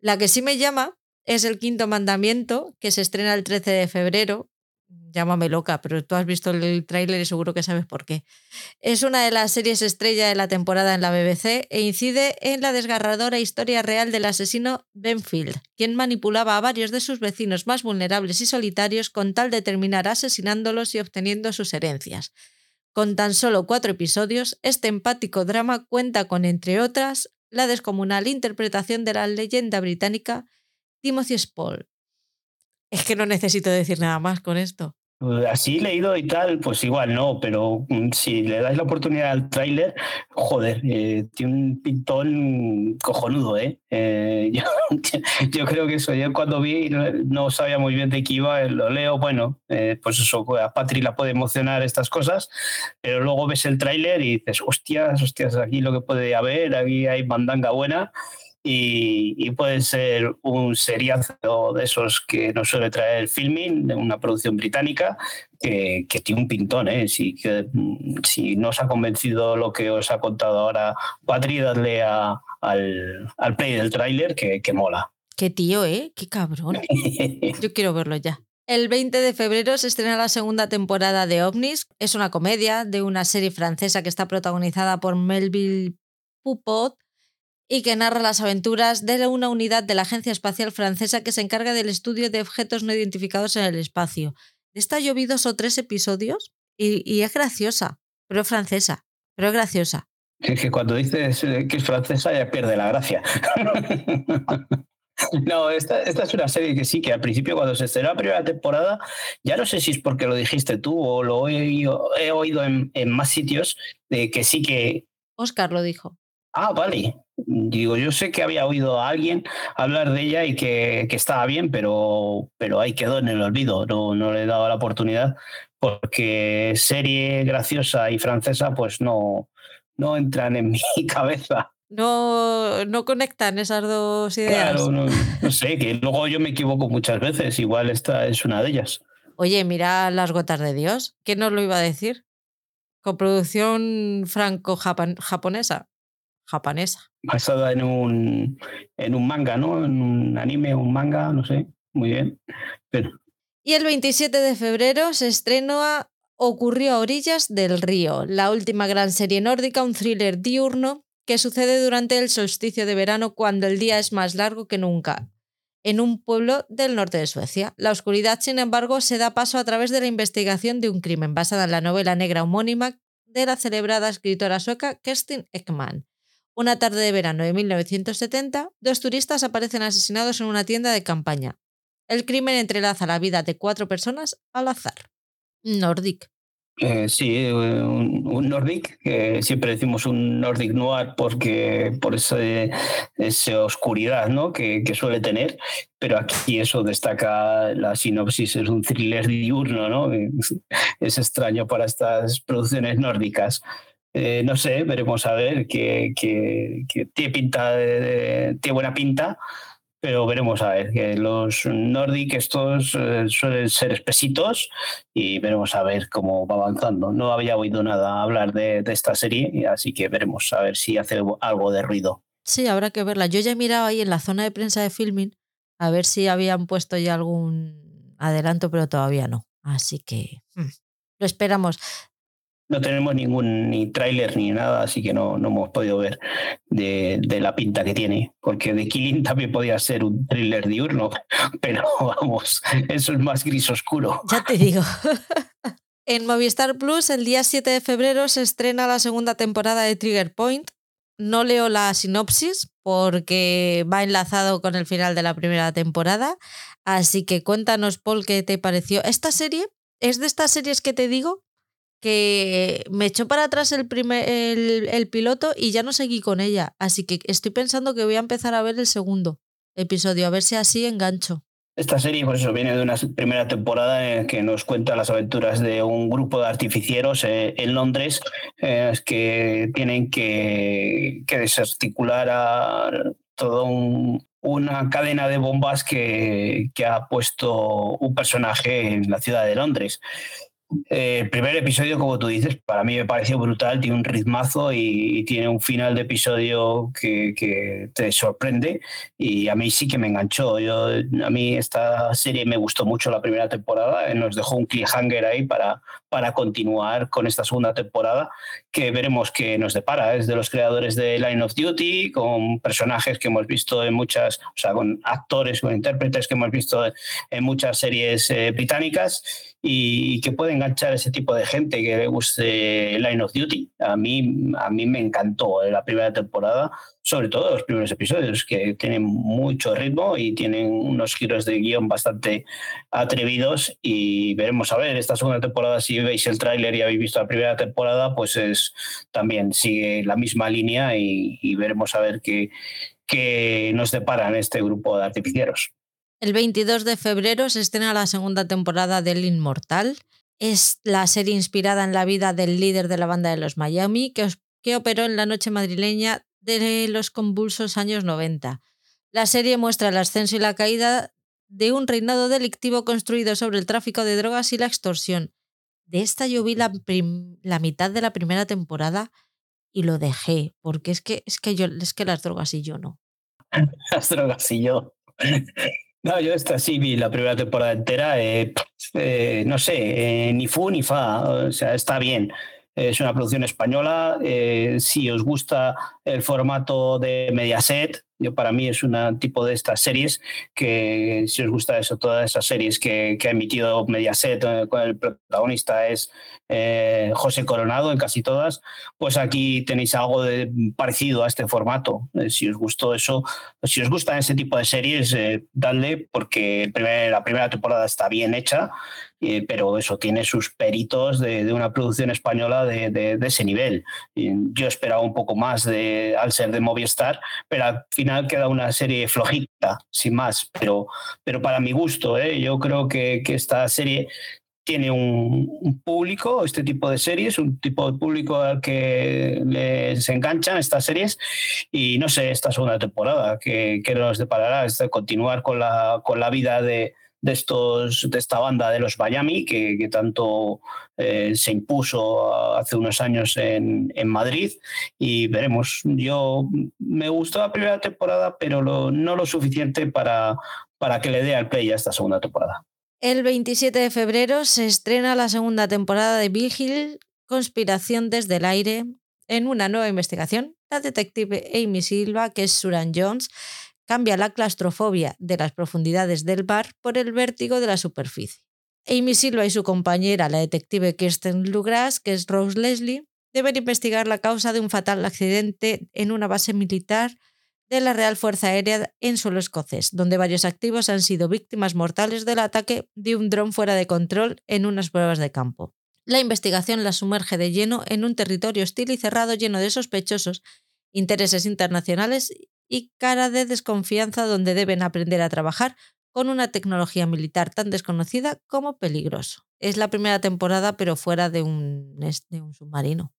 La que sí me llama es el quinto mandamiento, que se estrena el 13 de febrero. Llámame loca, pero tú has visto el tráiler y seguro que sabes por qué. Es una de las series estrella de la temporada en la BBC e incide en la desgarradora historia real del asesino Benfield, quien manipulaba a varios de sus vecinos más vulnerables y solitarios con tal de terminar asesinándolos y obteniendo sus herencias. Con tan solo cuatro episodios, este empático drama cuenta con, entre otras, la descomunal interpretación de la leyenda británica Timothy Spall. Es que no necesito decir nada más con esto. Así leído y tal, pues igual no, pero mm, si le dais la oportunidad al tráiler, joder, eh, tiene un pintón cojonudo, ¿eh? eh <laughs> yo, creo que eso, yo cuando vi no sabía muy bien de qué iba, eh, lo leo, bueno, eh, pues eso, a Patri la puede emocionar estas cosas, pero luego ves el tráiler y dices, hostias, hostias, aquí lo que puede haber, aquí hay mandanga buena, y, y, puede ser un seriazo de esos que nos suele traer filming, de una producción británica, que, que tiene un pintón. ¿eh? Si, que, si no os ha convencido lo que os ha contado ahora Patri, dadle a, al, al, play del tráiler que, que mola. Qué tío, ¿eh? Qué cabrón. <laughs> Yo quiero verlo ya. El 20 de febrero se estrena la segunda temporada de OVNIS. Es una comedia de una serie francesa que está protagonizada por Melville Pupot y que narra las aventuras de una unidad de la Agencia Espacial Francesa que se encarga del estudio de objetos no identificados en el espacio. De esta dos o tres episodios y, y es graciosa, pero es francesa, pero es graciosa. Es que cuando dices que es francesa ya pierde la gracia. <laughs> No, esta, esta, es una serie que sí, que al principio cuando se estrenó la primera temporada, ya no sé si es porque lo dijiste tú o lo he oído, he oído en, en, más sitios, de que sí que... Oscar lo dijo. Ah, vale. Digo, yo sé que había oído a alguien hablar de ella y que, que estaba bien, pero, pero ahí quedó en el olvido, no, no le he dado la oportunidad porque serie graciosa y francesa pues no, no entran en <laughs> mi cabeza. No, no conectan esas dos ideas. Claro, no, no, sé, que luego yo me equivoco muchas veces, igual esta es una de ellas. Oye, mira Las Gotas de Dios, ¿quién nos lo iba a decir? Coproducción franco-japonesa. Japonesa. Basada en un, en un manga, ¿no? En un anime, un manga, no sé. Muy bien. Pero... Y el 27 de febrero se estrenó Ocurrió a orillas del río, la última gran serie nórdica, un thriller diurno que sucede durante el solsticio de verano cuando el día es más largo que nunca, en un pueblo del norte de Suecia. La oscuridad, sin embargo, se da paso a través de la investigación de un crimen basada en la novela negra homónima de la celebrada escritora sueca Kerstin Ekman. Una tarde de verano de 1970, dos turistas aparecen asesinados en una tienda de campaña. El crimen entrelaza la vida de cuatro personas al azar. Nordic. Eh, sí, eh, un, un, Nordic, que siempre decimos un Nordic Noir porque por esa, oscuridad ¿no? que, que, suele tener, pero aquí eso destaca la sinopsis, es un thriller diurno, ¿no? Es extraño para estas producciones nórdicas. Eh, no sé, veremos a ver que, tiene pinta de, buena pinta pero veremos a ver, que los Nordic estos eh, suelen ser espesitos y veremos a ver cómo va avanzando. No había oído nada hablar de, esta serie, así que veremos a ver si hace algo de ruido. Sí, habrá que verla. Yo ya he mirado ahí en la zona de prensa de filming a ver si habían puesto ya algún adelanto, pero todavía no. Así que hmm, lo esperamos no tenemos ningún ni tráiler ni nada, así que no, no hemos podido ver de, de, la pinta que tiene, porque de Killing también podía ser un thriller diurno, <laughs> pero vamos, eso es más gris oscuro. Ya te digo. <laughs> en Movistar Plus, el día 7 de febrero se estrena la segunda temporada de Trigger Point. No leo la sinopsis porque va enlazado con el final de la primera temporada, así que cuéntanos, Paul, qué te pareció. Esta serie es de estas series que te digo que me echó para atrás el, primer, el, piloto y ya no seguí con ella. Así que estoy pensando que voy a empezar a ver el segundo episodio, a ver si así engancho. Esta serie, por eso, viene de una primera temporada que nos cuenta las aventuras de un grupo de artificieros eh, en Londres eh, que tienen que, desarticular a todo un, una cadena de bombas que ha puesto un personaje en la ciudad de Londres. Eh, el primer episodio, como tú dices, para mí me pareció brutal, tiene un ritmazo y, tiene un final de episodio que, que, te sorprende y a mí sí que me enganchó. Yo, a mí esta serie me gustó mucho la primera temporada, eh, nos dejó un cliffhanger ahí para, para continuar con esta segunda temporada que veremos qué nos depara. Es de los creadores de Line of Duty, con personajes que hemos visto en muchas, o sea, con actores, con intérpretes que hemos visto en muchas series eh, británicas y que puede enganchar a ese tipo de gente que le guste Line of Duty. A mí, a mí me encantó la primera temporada, sobre todo los primeros episodios, que tienen mucho ritmo y tienen unos giros de guion bastante atrevidos y veremos a ver esta segunda temporada, si veis el tráiler y habéis visto la primera temporada, pues es también sigue la misma línea y, veremos a ver qué, qué nos deparan este grupo de artificieros. El 22 de febrero se estrena la segunda temporada del Inmortal. Es la serie inspirada en la vida del líder de la banda de los Miami, que, que operó en la noche madrileña de los convulsos años 90. La serie muestra el ascenso y la caída de un reinado delictivo construido sobre el tráfico de drogas y la extorsión. De esta yo vi la, la mitad de la primera temporada y lo dejé, porque es que, es que, yo, es que las drogas y yo no. <laughs> Las drogas y yo. <laughs> No, yo esta sí vi la primera temporada entera. Eh, eh, no sé, eh, ni fu ni fa. O sea, está bien. Es una producción española. Eh, si os gusta el formato de Mediaset, Yo para mí es un tipo de estas series que, si os gusta eso, todas esas series que, ha emitido Mediaset, eh, con el protagonista es eh, José Coronado en casi todas, pues aquí tenéis algo de, parecido a este formato. Eh, si os gustó eso, si os gustan ese tipo de series, eh, dadle porque la primera temporada está bien hecha, pero eso tiene sus peritos de, una producción española de, ese nivel. yo esperaba un poco más de, al ser de Movistar, pero al final queda una serie flojita, sin más. Pero, pero para mi gusto, yo creo que, que esta serie tiene un, público, este tipo de series, un tipo de público al que les enganchan estas series y no sé, esta segunda temporada que, que nos deparará, es de continuar con la, con la vida de, de, estos, de esta banda de los Miami que, que tanto eh, se impuso hace unos años en, en, Madrid y veremos. Yo me gustó la primera temporada, pero no lo suficiente para, para que le dé al play a esta segunda temporada. El 27 de febrero se estrena la segunda temporada de Vigil, Conspiración desde el aire. En una nueva investigación, la detective Amy Silva, que es Suran Jones, cambia la claustrofobia de las profundidades del bar por el vértigo de la superficie. Amy Silva y su compañera, la detective Kirsten Lugras, que es Rose Leslie, deben investigar la causa de un fatal accidente en una base militar de la Real Fuerza Aérea en suelo escocés, donde varios activos han sido víctimas mortales del ataque de un dron fuera de control en unas pruebas de campo. La investigación la sumerge de lleno en un territorio hostil y cerrado lleno de sospechosos, intereses internacionales y cara de desconfianza donde deben aprender a trabajar con una tecnología militar tan desconocida como peligroso. Es la primera temporada, pero fuera de un, de un submarino.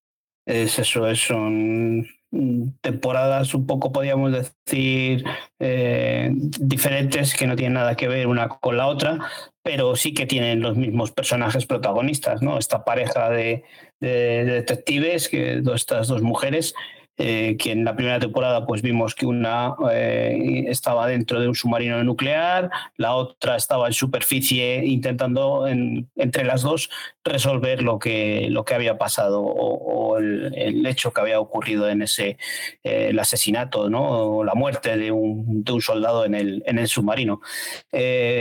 Es eso, es un Mm, temporadas un poco, podríamos decir, eh, diferentes que no tienen nada que ver una con la otra, pero sí que tienen los mismos personajes protagonistas, ¿no? Esta pareja de, de detectives, que estas dos mujeres eh, que en la primera temporada pues vimos que una eh, estaba dentro de un submarino nuclear, la otra estaba en superficie intentando entre las dos resolver lo que, lo que había pasado o, el, hecho que había ocurrido en ese eh, el asesinato ¿no? o la muerte de un, de un soldado en el, en el submarino.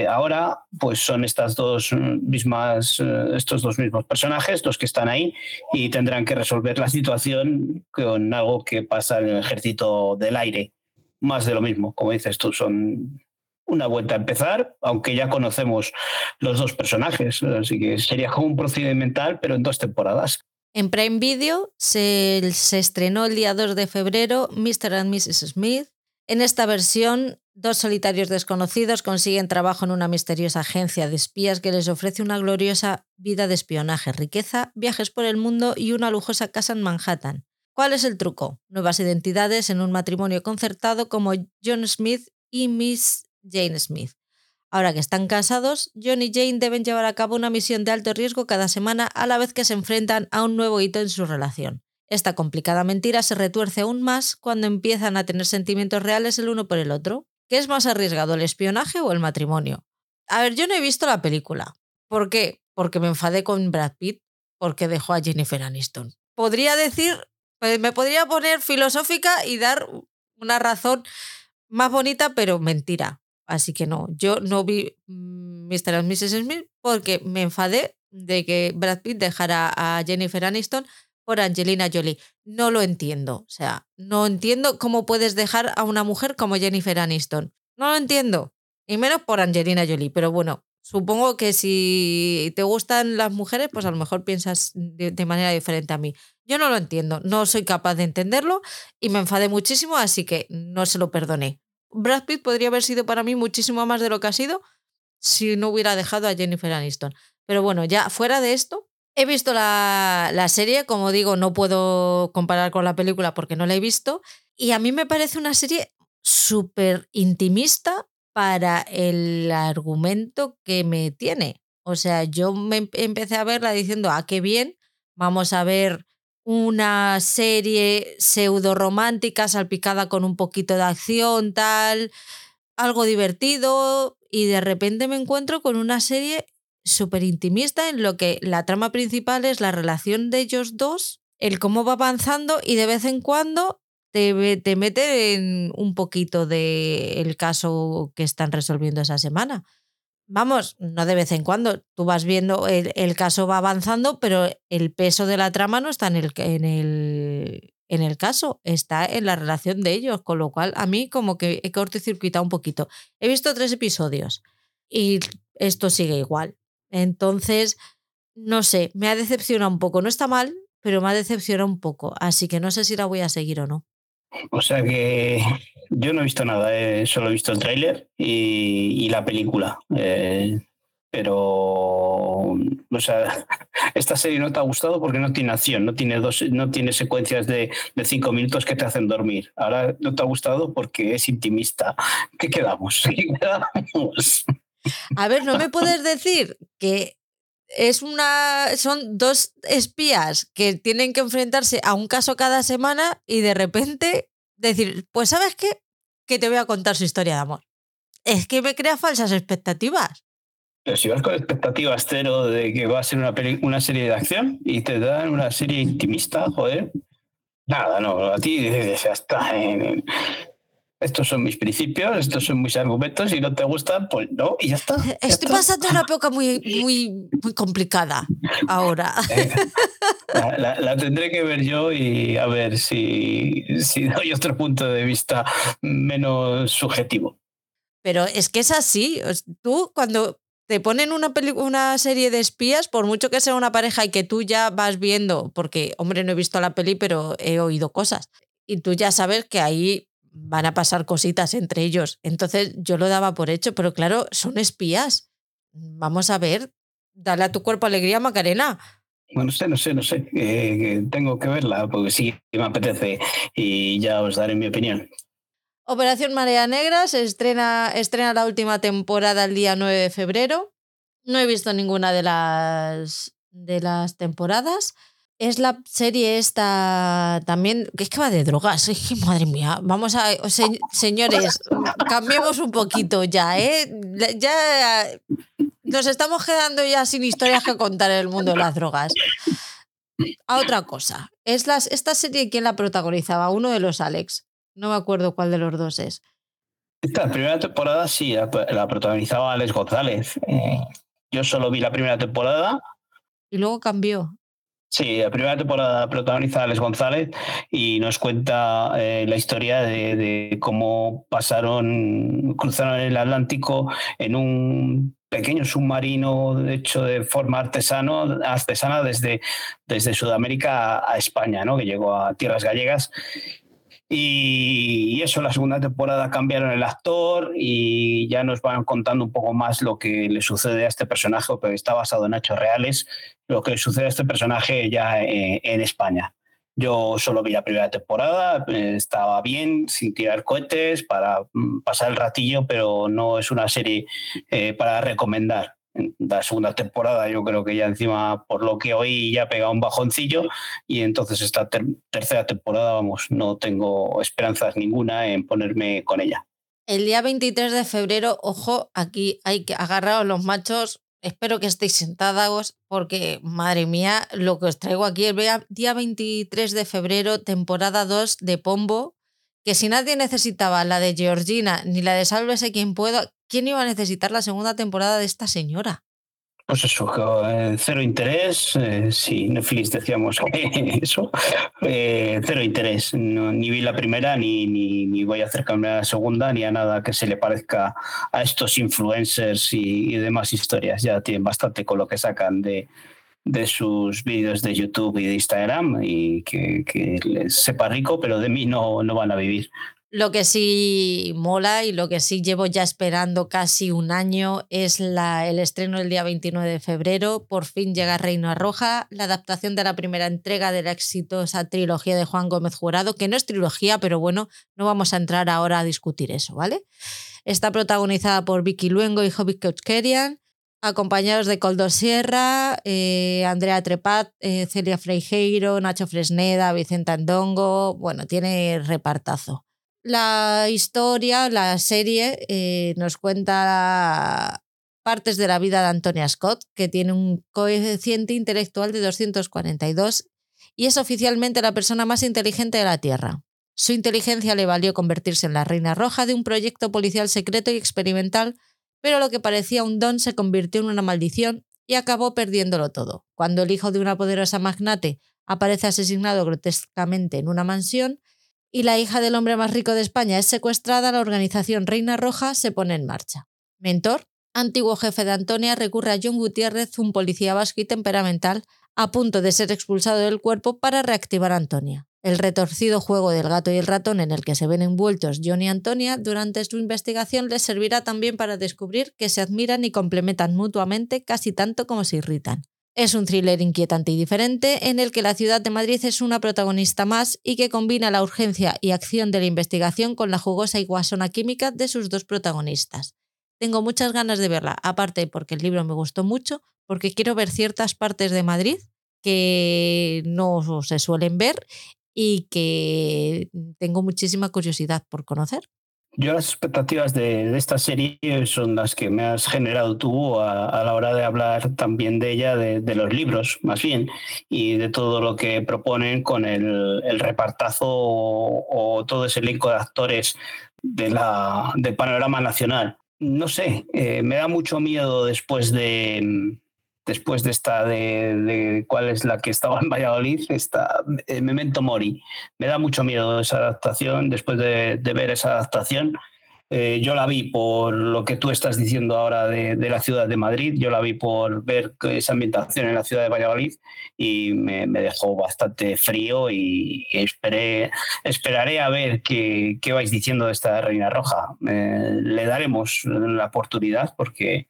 ahora pues son estas dos mismas, estos dos mismos personajes los que están ahí y tendrán que resolver la situación con algo que pasa en el ejército del aire. Más de lo mismo, como dices tú, son una vuelta a empezar, aunque ya conocemos los dos personajes, así que sería como un procedimental, pero en dos temporadas. En Prime Video se, se estrenó el día 2 de febrero Mr. and Mrs. Smith. En esta versión, dos solitarios desconocidos consiguen trabajo en una misteriosa agencia de espías que les ofrece una gloriosa vida de espionaje, riqueza, viajes por el mundo y una lujosa casa en Manhattan. ¿Cuál es el truco? Nuevas identidades en un matrimonio concertado como John Smith y Miss Jane Smith. Ahora que están casados, John y Jane deben llevar a cabo una misión de alto riesgo cada semana a la vez que se enfrentan a un nuevo hito en su relación. Esta complicada mentira se retuerce aún más cuando empiezan a tener sentimientos reales el uno por el otro. ¿Qué es más arriesgado, el espionaje o el matrimonio? A ver, yo no he visto la película. ¿Por qué? Porque me enfadé con Brad Pitt porque dejó a Jennifer Aniston. Podría decir me podría poner filosófica y dar una razón más bonita, pero mentira. Así que no, yo no vi Mr. and Mrs. Smith porque me enfadé de que Brad Pitt dejara a Jennifer Aniston por Angelina Jolie. No lo entiendo. O sea, no entiendo cómo puedes dejar a una mujer como Jennifer Aniston. No lo entiendo. Y menos por Angelina Jolie. Pero bueno, supongo que si te gustan las mujeres, pues a lo mejor piensas de manera diferente a mí. Yo no lo entiendo, no soy capaz de entenderlo y me enfadé muchísimo, así que no se lo perdoné. Brad Pitt podría haber sido para mí muchísimo más de lo que ha sido si no hubiera dejado a Jennifer Aniston. Pero bueno, ya fuera de esto, he visto la, la serie, como digo, no puedo comparar con la película porque no la he visto, y a mí me parece una serie súper intimista para el argumento que me tiene. O sea, yo me empecé a verla diciendo, ah, qué bien, vamos a ver una serie pseudo romántica salpicada con un poquito de acción, tal, algo divertido, y de repente me encuentro con una serie súper intimista en lo que la trama principal es la relación de ellos dos, el cómo va avanzando y de vez en cuando te, te mete en un poquito del caso que están resolviendo esa semana. Vamos, no de vez en cuando, tú vas viendo, el, el caso va avanzando, pero el peso de la trama no está en el, en el, en el caso, está en la relación de ellos, con lo cual a mí como que he cortocircuitado un poquito. He visto tres episodios y esto sigue igual. Entonces, no sé, me ha decepcionado un poco. No está mal, pero me ha decepcionado un poco. Así que no sé si la voy a seguir o no. O sea que yo no he visto nada, eh, solo he visto el tráiler y, la película. Eh, pero, o sea, <laughs> esta serie no te ha gustado porque no tiene acción, no tiene, dos, no tiene secuencias de, de cinco minutos que te hacen dormir. Ahora no te ha gustado porque es intimista. ¿Qué quedamos? <laughs> ¿Qué quedamos? A ver, no me puedes decir que es una son dos espías que tienen que enfrentarse a un caso cada semana y de repente decir, pues sabes qué, que te voy a contar su historia de amor. Es que me crea falsas expectativas. Pero si vas con expectativas cero de que va a ser una, una serie de acción y te dan una serie intimista, joder. Nada, no, a ti ya está. Eh, estos son mis principios, estos son mis argumentos y no te gustan, pues no, y ya está. <laughs> Estoy pasando una <laughs> época muy, muy, muy complicada ahora. <laughs> Eh, la, la, tendré que ver yo y a ver si, si doy otro punto de vista menos subjetivo. Pero es que es así. Tú cuando te ponen una, una serie de espías, por mucho que sea una pareja y que tú ya vas viendo, porque, hombre, no he visto la peli, pero he oído cosas, y tú ya sabes que ahí van a pasar cositas entre ellos. Entonces yo lo daba por hecho, pero claro, son espías. Vamos a ver, dale a tu cuerpo alegría, Macarena. Bueno, no sé, no sé, no sé. Eh, tengo que verla porque sí me apetece y ya os daré mi opinión. Operación Marea Negra se estrena, estrena la última temporada el día 9 de febrero. No he visto ninguna de las, de las temporadas. Es la serie esta también, que es que va de drogas. Es que, madre mía, vamos a. señores, cambiemos un poquito ya, ¿eh? Ya nos estamos quedando ya sin historias que contar en el mundo de las drogas. A otra cosa. Es las, esta serie, ¿quién la protagonizaba? Uno de los Alex. No me acuerdo cuál de los dos es. Esta primera temporada sí, la, la protagonizaba Alex González. Eh, yo solo vi la primera temporada. Y luego cambió. Sí, la primera temporada protagoniza Alex González y nos cuenta eh, la historia de, de, cómo pasaron, cruzaron el Atlántico en un pequeño submarino hecho de forma artesana desde, desde Sudamérica a, a España, ¿no? que llegó a tierras gallegas y, eso, la segunda temporada cambiaron el actor y ya nos van contando un poco más lo que le sucede a este personaje, que está basado en hechos reales, lo que sucede a este personaje ya en, en España. Yo solo vi la primera temporada, estaba bien, sin tirar cohetes, para mm, pasar el ratillo, pero no es una serie eh, para recomendar la segunda temporada yo creo que ya encima por lo que hoy ya pega un bajoncillo y entonces esta ter tercera temporada vamos no tengo esperanzas ninguna en ponerme con ella. El día 23 de febrero ojo aquí hay que agarrar los machos espero que estéis sentados porque madre mía lo que os traigo aquí el día 23 de febrero temporada 2 de Pombo que si nadie necesitaba la de Georgina ni la de Sálvese quien pueda, ¿quién iba a necesitar la segunda temporada de esta señora? Pues eso, eh, cero interés, eh, sí, Netflix decíamos <laughs> eso, eh, cero interés, no, ni vi la primera, ni, ni, voy a acercarme a la segunda, ni a nada que se le parezca a estos influencers y, y demás historias, ya tienen bastante con lo que sacan de, de sus vídeos de YouTube y de Instagram y que, que, les sepa rico, pero de mí no, no van a vivir. Lo que sí mola y lo que sí llevo ya esperando casi un año es la, el estreno el día 29 de febrero. Por fin llega Reino Roja, la adaptación de la primera entrega de la exitosa trilogía de Juan Gómez Jurado, que no es trilogía, pero bueno, no vamos a entrar ahora a discutir eso, ¿vale? Está protagonizada por Vicky Luengo y Hobbit Couchkerian, acompañados de Coldo Sierra, eh, Andrea Trepat, eh, Celia Freijeiro, Nacho Fresneda, Vicente Andongo. Bueno, tiene repartazo. La historia, la serie, eh, nos cuenta partes de la vida de Antonia Scott, que tiene un coeficiente intelectual de 242 y es oficialmente la persona más inteligente de la Tierra. Su inteligencia le valió convertirse en la Reina Roja de un proyecto policial secreto y experimental, pero lo que parecía un don se convirtió en una maldición y acabó perdiéndolo todo. Cuando el hijo de una poderosa magnate aparece asesinado grotescamente en una mansión y la hija del hombre más rico de España es secuestrada, la organización Reina Roja se pone en marcha. Mentor, antiguo jefe de Antonia, recurre a John Gutiérrez, un policía vasco y temperamental, a punto de ser expulsado del cuerpo para reactivar a Antonia. El retorcido juego del gato y el ratón en el que se ven envueltos John y Antonia durante su investigación les servirá también para descubrir que se admiran y complementan mutuamente casi tanto como se irritan. Es un thriller inquietante y diferente en el que la ciudad de Madrid es una protagonista más y que combina la urgencia y acción de la investigación con la jugosa y guasona química de sus dos protagonistas. Tengo muchas ganas de verla, aparte porque el libro me gustó mucho, porque quiero ver ciertas partes de Madrid que no se suelen ver y que tengo muchísima curiosidad por conocer. Yo las expectativas de, esta serie son las que me has generado tú a, la hora de hablar también de ella, de, los libros más bien, y de todo lo que proponen con el, repartazo o, todo ese elenco de actores de la, del panorama nacional. No sé, eh, me da mucho miedo después de, después de esta, de, cuál es la que estaba en Valladolid, esta eh, Memento Mori. Me da mucho miedo esa adaptación, después de, ver esa adaptación. Eh, yo la vi por lo que tú estás diciendo ahora de, la ciudad de Madrid, yo la vi por ver esa ambientación en la ciudad de Valladolid y me, dejó bastante frío y, esperé, esperaré a ver qué, qué, vais diciendo de esta Reina Roja. Eh, le daremos la oportunidad porque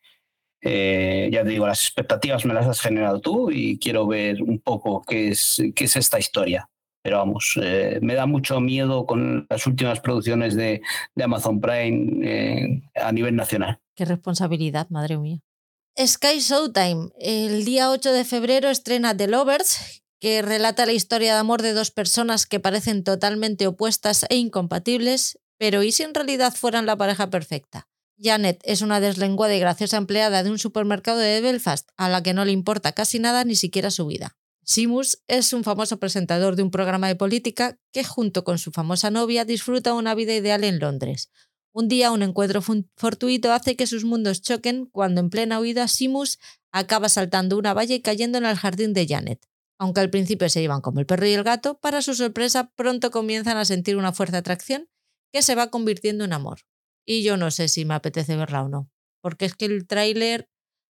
eh, ya te digo, las expectativas me las has generado tú y quiero ver un poco qué es, qué es esta historia. Pero vamos, eh, me da mucho miedo con las últimas producciones de, Amazon Prime eh, a nivel nacional. Qué responsabilidad, madre mía. Sky Showtime. El día 8 de febrero estrena The Lovers, que relata la historia de amor de dos personas que parecen totalmente opuestas e incompatibles, pero ¿y si en realidad fueran la pareja perfecta? Janet es una deslenguada y graciosa empleada de un supermercado de Belfast a la que no le importa casi nada, ni siquiera su vida. Simus es un famoso presentador de un programa de política que junto con su famosa novia disfruta una vida ideal en Londres. Un día un encuentro fortuito hace que sus mundos choquen cuando en plena huida Simus acaba saltando una valla y cayendo en el jardín de Janet. Aunque al principio se llevan como el perro y el gato, para su sorpresa pronto comienzan a sentir una fuerte atracción que se va convirtiendo en amor y yo no sé si me apetece verla o no. Porque es que el tráiler,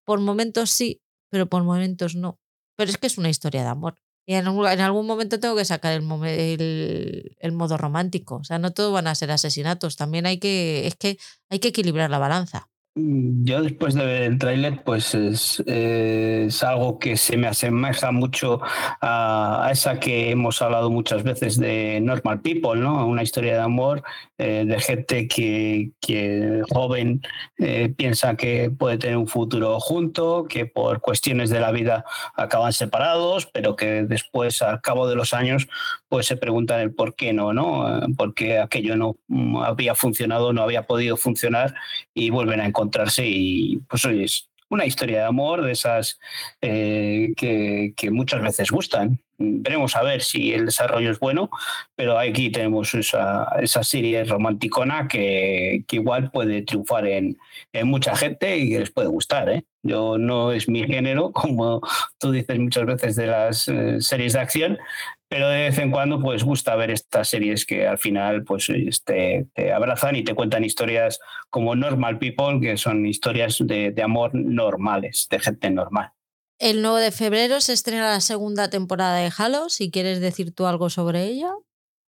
por momentos sí, pero por momentos no. Pero es que es una historia de amor. Y en, algún momento tengo que sacar el, el, modo romántico. O sea, no todo van a ser asesinatos. También hay que, es que hay que equilibrar la balanza. Mm, yo después de ver el tráiler, pues es, algo que se me asemeja mucho a, esa que hemos hablado muchas veces de Normal People, ¿no? Una historia de amor eh, de gente que, que joven eh, piensa que puede tener un futuro junto, que por cuestiones de la vida acaban separados, pero que después, al cabo de los años, pues se preguntan el por qué no, ¿no? Porque aquello no mm, había funcionado, no había podido funcionar y vuelven a encontrarse y pues hoy es una historia de amor de esas eh, que, que, muchas veces gustan. Veremos a ver si el desarrollo es bueno, pero aquí tenemos esa, esa serie romanticona que, que igual puede triunfar en, en, mucha gente y que les puede gustar. ¿eh? Yo no es mi género, <laughs> como tú dices muchas veces de las eh, series de acción, pero de vez en cuando pues gusta ver estas series que al final pues te abrazan y te cuentan historias como Normal People, que son historias de, de amor normales, de gente normal. El 9 de febrero se estrena la segunda temporada de Halo, si quieres decir tú algo sobre ella.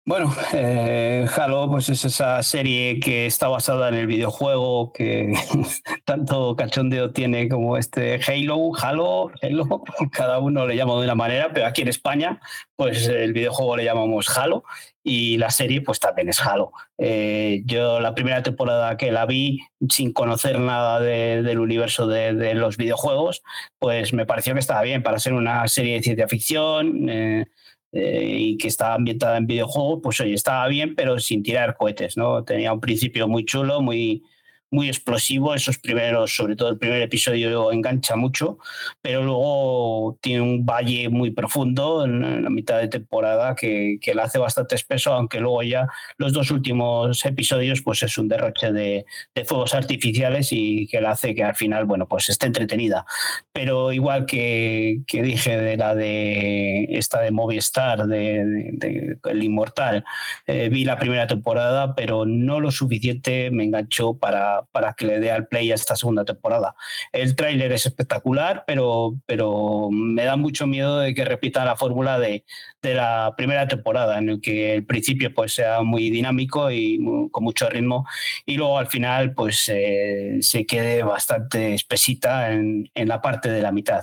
Bueno, <laughs> eh, Halo pues es esa serie que está basada en el videojuego que <laughs> tanto cachondeo tiene como este Halo, Halo, Halo, <laughs> cada uno le llama de una manera, pero aquí en España pues el videojuego le llamamos Halo y la serie pues también es Halo. Eh, yo la primera temporada que la vi sin conocer nada del universo de, los videojuegos, pues me pareció que estaba bien para ser una serie de ciencia ficción. Eh, eh, y que estaba ambientada en videojuegos, pues oye, estaba bien, pero sin tirar cohetes, ¿no? Tenía un principio muy chulo, muy, muy explosivo. Esos primeros, sobre todo el primer episodio, engancha mucho, pero luego tiene un valle muy profundo en, la mitad de temporada que, que la hace bastante espeso, aunque luego ya los dos últimos episodios, pues es un derroche de, de fuegos artificiales y que la hace que al final, bueno, pues esté entretenida. Pero igual que, que dije de la de esta de Movistar, de, El Inmortal, eh, vi la primera temporada, pero no lo suficiente me enganchó para, para que le dé al play a esta segunda temporada. El tráiler es espectacular, pero, pero me da mucho miedo de que repita la fórmula de, de la primera temporada, en el que el principio pues sea muy dinámico y con mucho ritmo, y luego al final pues eh, se quede bastante espesita en, en la parte de la mitad.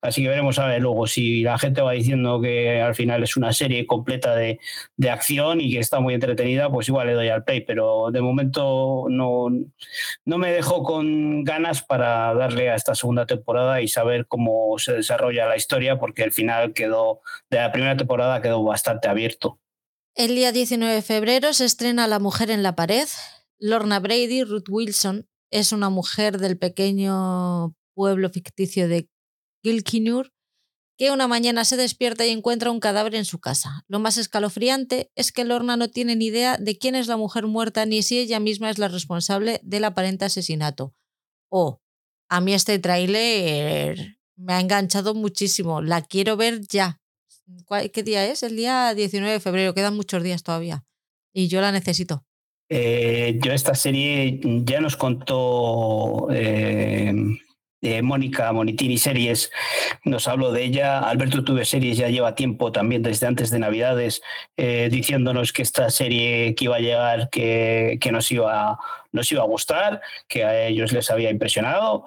Así que veremos a ver luego si la gente va diciendo que al final es una serie completa de, de acción y que está muy entretenida, pues igual le doy al play, pero de momento no, no me dejo con ganas para darle a esta segunda temporada y saber cómo se desarrolla la historia, porque el final quedó, de la primera temporada quedó bastante abierto. El día 19 de febrero se estrena La mujer en la pared. Lorna Brady, Ruth Wilson, es una mujer del pequeño pueblo ficticio de Gilkinur que una mañana se despierta y encuentra un cadáver en su casa. Lo más escalofriante es que Lorna no tiene ni idea de quién es la mujer muerta ni si ella misma es la responsable del aparente asesinato. Oh, a mí este tráiler me ha enganchado muchísimo. La quiero ver ya. ¿Qué día es? El día 19 de febrero. Quedan muchos días todavía. Y yo la necesito. Eh, yo esta serie ya nos contó eh, de Mónica Monitini Series, nos habló de ella. Alberto Tuve Series ya lleva tiempo también desde antes de Navidades eh, diciéndonos que esta serie que iba a llegar, que, que nos, iba, nos iba a gustar, que a ellos les había impresionado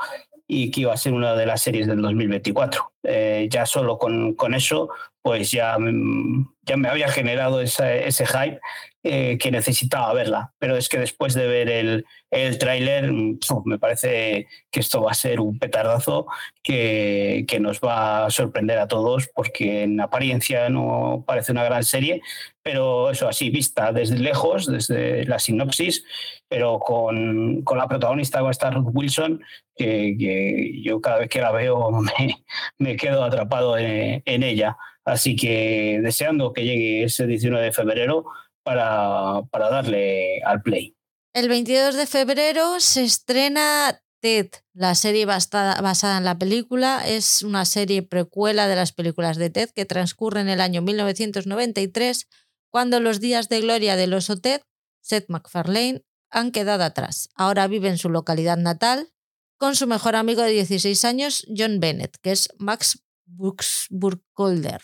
y que iba a ser una de las series del 2024. Eh, ya solo con, con, eso, pues ya, ya me había generado ese hype eh, que necesitaba verla. Pero es que después de ver el, el tráiler, mm, me parece que esto va a ser un petardazo que, que, nos va a sorprender a todos, porque en apariencia no parece una gran serie, pero eso así, vista desde lejos, desde la sinopsis, pero con, con la protagonista, con esta Ruth Wilson, que, que, yo cada vez que la veo <laughs> me, me quedo atrapado en, en ella. Así que deseando que llegue ese 19 de febrero para, para darle al play. El 22 de febrero se estrena Ted, la serie basada, basada, en la película. Es una serie precuela de las películas de Ted que transcurre en el año 1993, cuando los días de gloria del oso Ted, Seth MacFarlane, han quedado atrás. Ahora vive en su localidad natal con su mejor amigo de 16 años, John Bennett, que es Max Burkholder.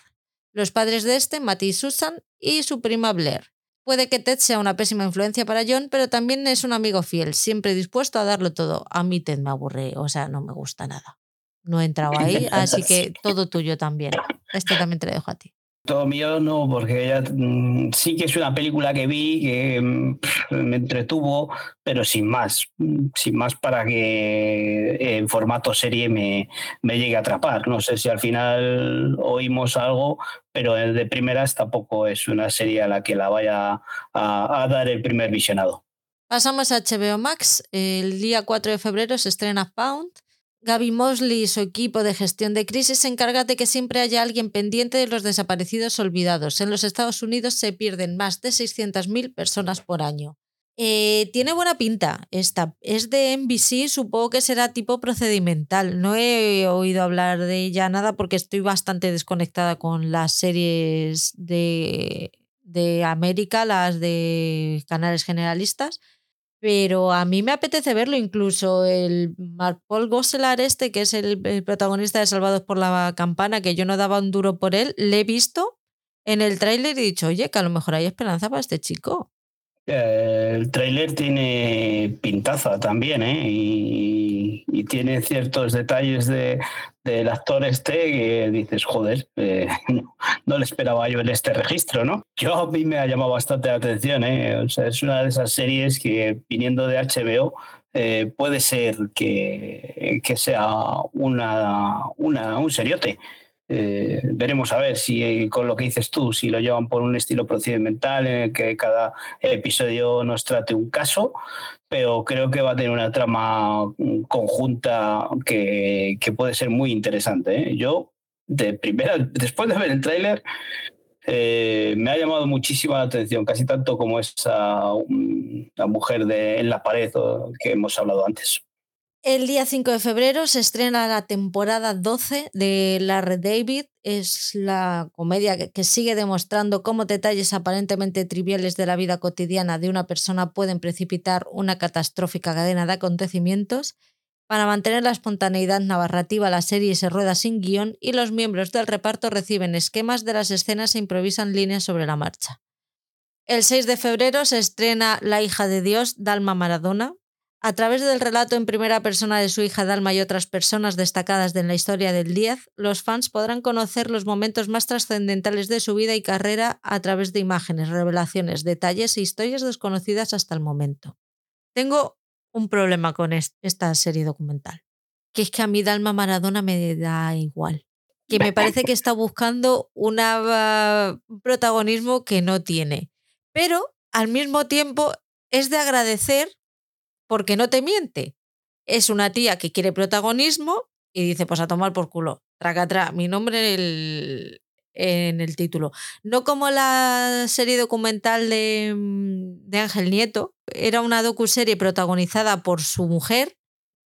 Los padres de este, Matty y Susan, y su prima Blair. Puede que Ted sea una pésima influencia para John, pero también es un amigo fiel, siempre dispuesto a darlo todo. A mí Ted me aburre, o sea, no me gusta nada. No he entrado <laughs> ahí, así que todo tuyo también. Este también te lo dejo a ti. Todo mío no, porque ya, mm, sí que es una película que vi que mm, me entretuvo, pero sin más, mm, sin más para que en formato serie me, me llegue a atrapar. No sé si al final oímos algo, pero de primeras tampoco es una serie a la que la vaya a, a dar el primer visionado. Pasamos a HBO Max. El día 4 de febrero se estrena Pound. Gaby Mosley y su equipo de gestión de crisis se encargan de que siempre haya alguien pendiente de los desaparecidos olvidados. En los Estados Unidos se pierden más de 600.000 personas por año. Eh, tiene buena pinta esta. Es de NBC, supongo que será tipo procedimental. No he oído hablar de ella nada porque estoy bastante desconectada con las series de, de América, las de canales generalistas pero a mí me apetece verlo incluso el Paul Gosselar este que es el, el, protagonista de Salvados por la Campana que yo no daba un duro por él le he visto en el tráiler y he dicho oye que a lo mejor hay esperanza para este chico el tráiler tiene pintaza también, ¿eh? Y, y, tiene ciertos detalles de, del actor este que dices, joder, eh, no, <laughs> no, le esperaba yo en este registro, ¿no? Yo a mí me ha llamado bastante la atención, ¿eh? O sea, es una de esas series que viniendo de HBO eh, puede ser que, que sea una, una, un seriote Eh, veremos a ver si con lo que dices tú, si lo llevan por un estilo procedimental en el que cada episodio nos trate un caso, pero creo que va a tener una trama conjunta que, puede ser muy interesante. ¿eh? Yo, de primera, <laughs> después de ver el tráiler, eh, me ha llamado muchísimo la atención, casi tanto como esa la mujer de, en la pared que hemos hablado antes. El día 5 de febrero se estrena la temporada 12 de La Red David. Es la comedia que sigue demostrando cómo detalles aparentemente triviales de la vida cotidiana de una persona pueden precipitar una catastrófica cadena de acontecimientos. Para mantener la espontaneidad narrativa, la serie se rueda sin guion y los miembros del reparto reciben esquemas de las escenas e improvisan líneas sobre la marcha. El 6 de febrero se estrena La hija de Dios, Dalma Maradona, a través del relato en primera persona de su hija Dalma y otras personas destacadas en la historia del Díaz, los fans podrán conocer los momentos más trascendentales de su vida y carrera a través de imágenes, revelaciones, detalles e historias desconocidas hasta el momento. Tengo un problema con esta serie documental, que es que a mí Dalma Maradona me da igual, que me parece que está buscando un protagonismo que no tiene, pero al mismo tiempo es de agradecer porque no te miente. Es una tía que quiere protagonismo y dice, pues a tomar por culo. Traca mi nombre en el, en el título. No como la serie documental de, mm, de Ángel Nieto, era una docuserie protagonizada por su mujer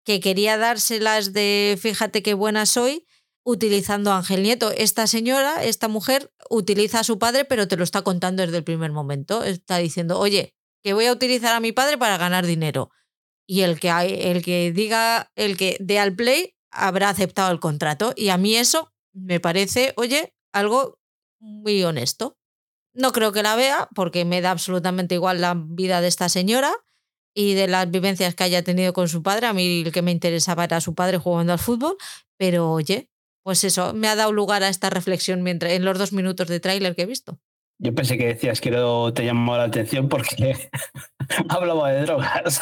que quería dárselas de fíjate qué buena soy utilizando a Ángel Nieto. Esta señora, esta mujer, utiliza a su padre, pero te lo está contando desde el primer momento. Está diciendo, oye, que voy a utilizar a mi padre para ganar dinero y el que, el que diga, el que dé al play habrá aceptado el contrato. Y a mí eso me parece, oye, algo muy honesto. No creo que la vea porque me da absolutamente igual la vida de esta señora y de las vivencias que haya tenido con su padre. A mí el que me interesaba era su padre jugando al fútbol, pero oye, pues eso, me ha dado lugar a esta reflexión mientras, en los dos minutos de tráiler que he visto. Yo pensé que decías que no te llamaba la atención porque <laughs> hablaba de drogas.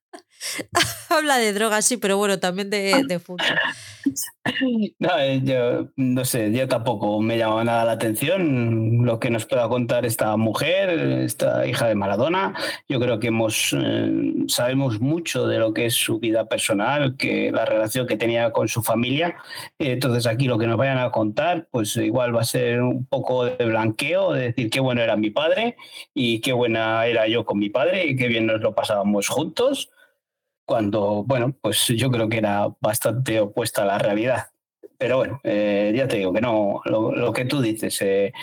<laughs> Habla de drogas, sí, pero bueno, también de, de fútbol. No, eh, yo no sé, yo tampoco me llama nada la atención lo que nos pueda contar esta mujer, esta hija de Maradona. Yo creo que hemos, eh, sabemos mucho de lo que es su vida personal, que la relación que tenía con su familia. Entonces aquí lo que nos vayan a contar, pues igual va a ser un poco de blanqueo, de decir qué bueno era mi padre y qué buena era yo con mi padre y qué bien nos lo pasábamos juntos cuando, bueno, pues yo creo que era bastante opuesta a la realidad. Pero bueno, eh, ya te digo que no, lo, que tú dices, eh,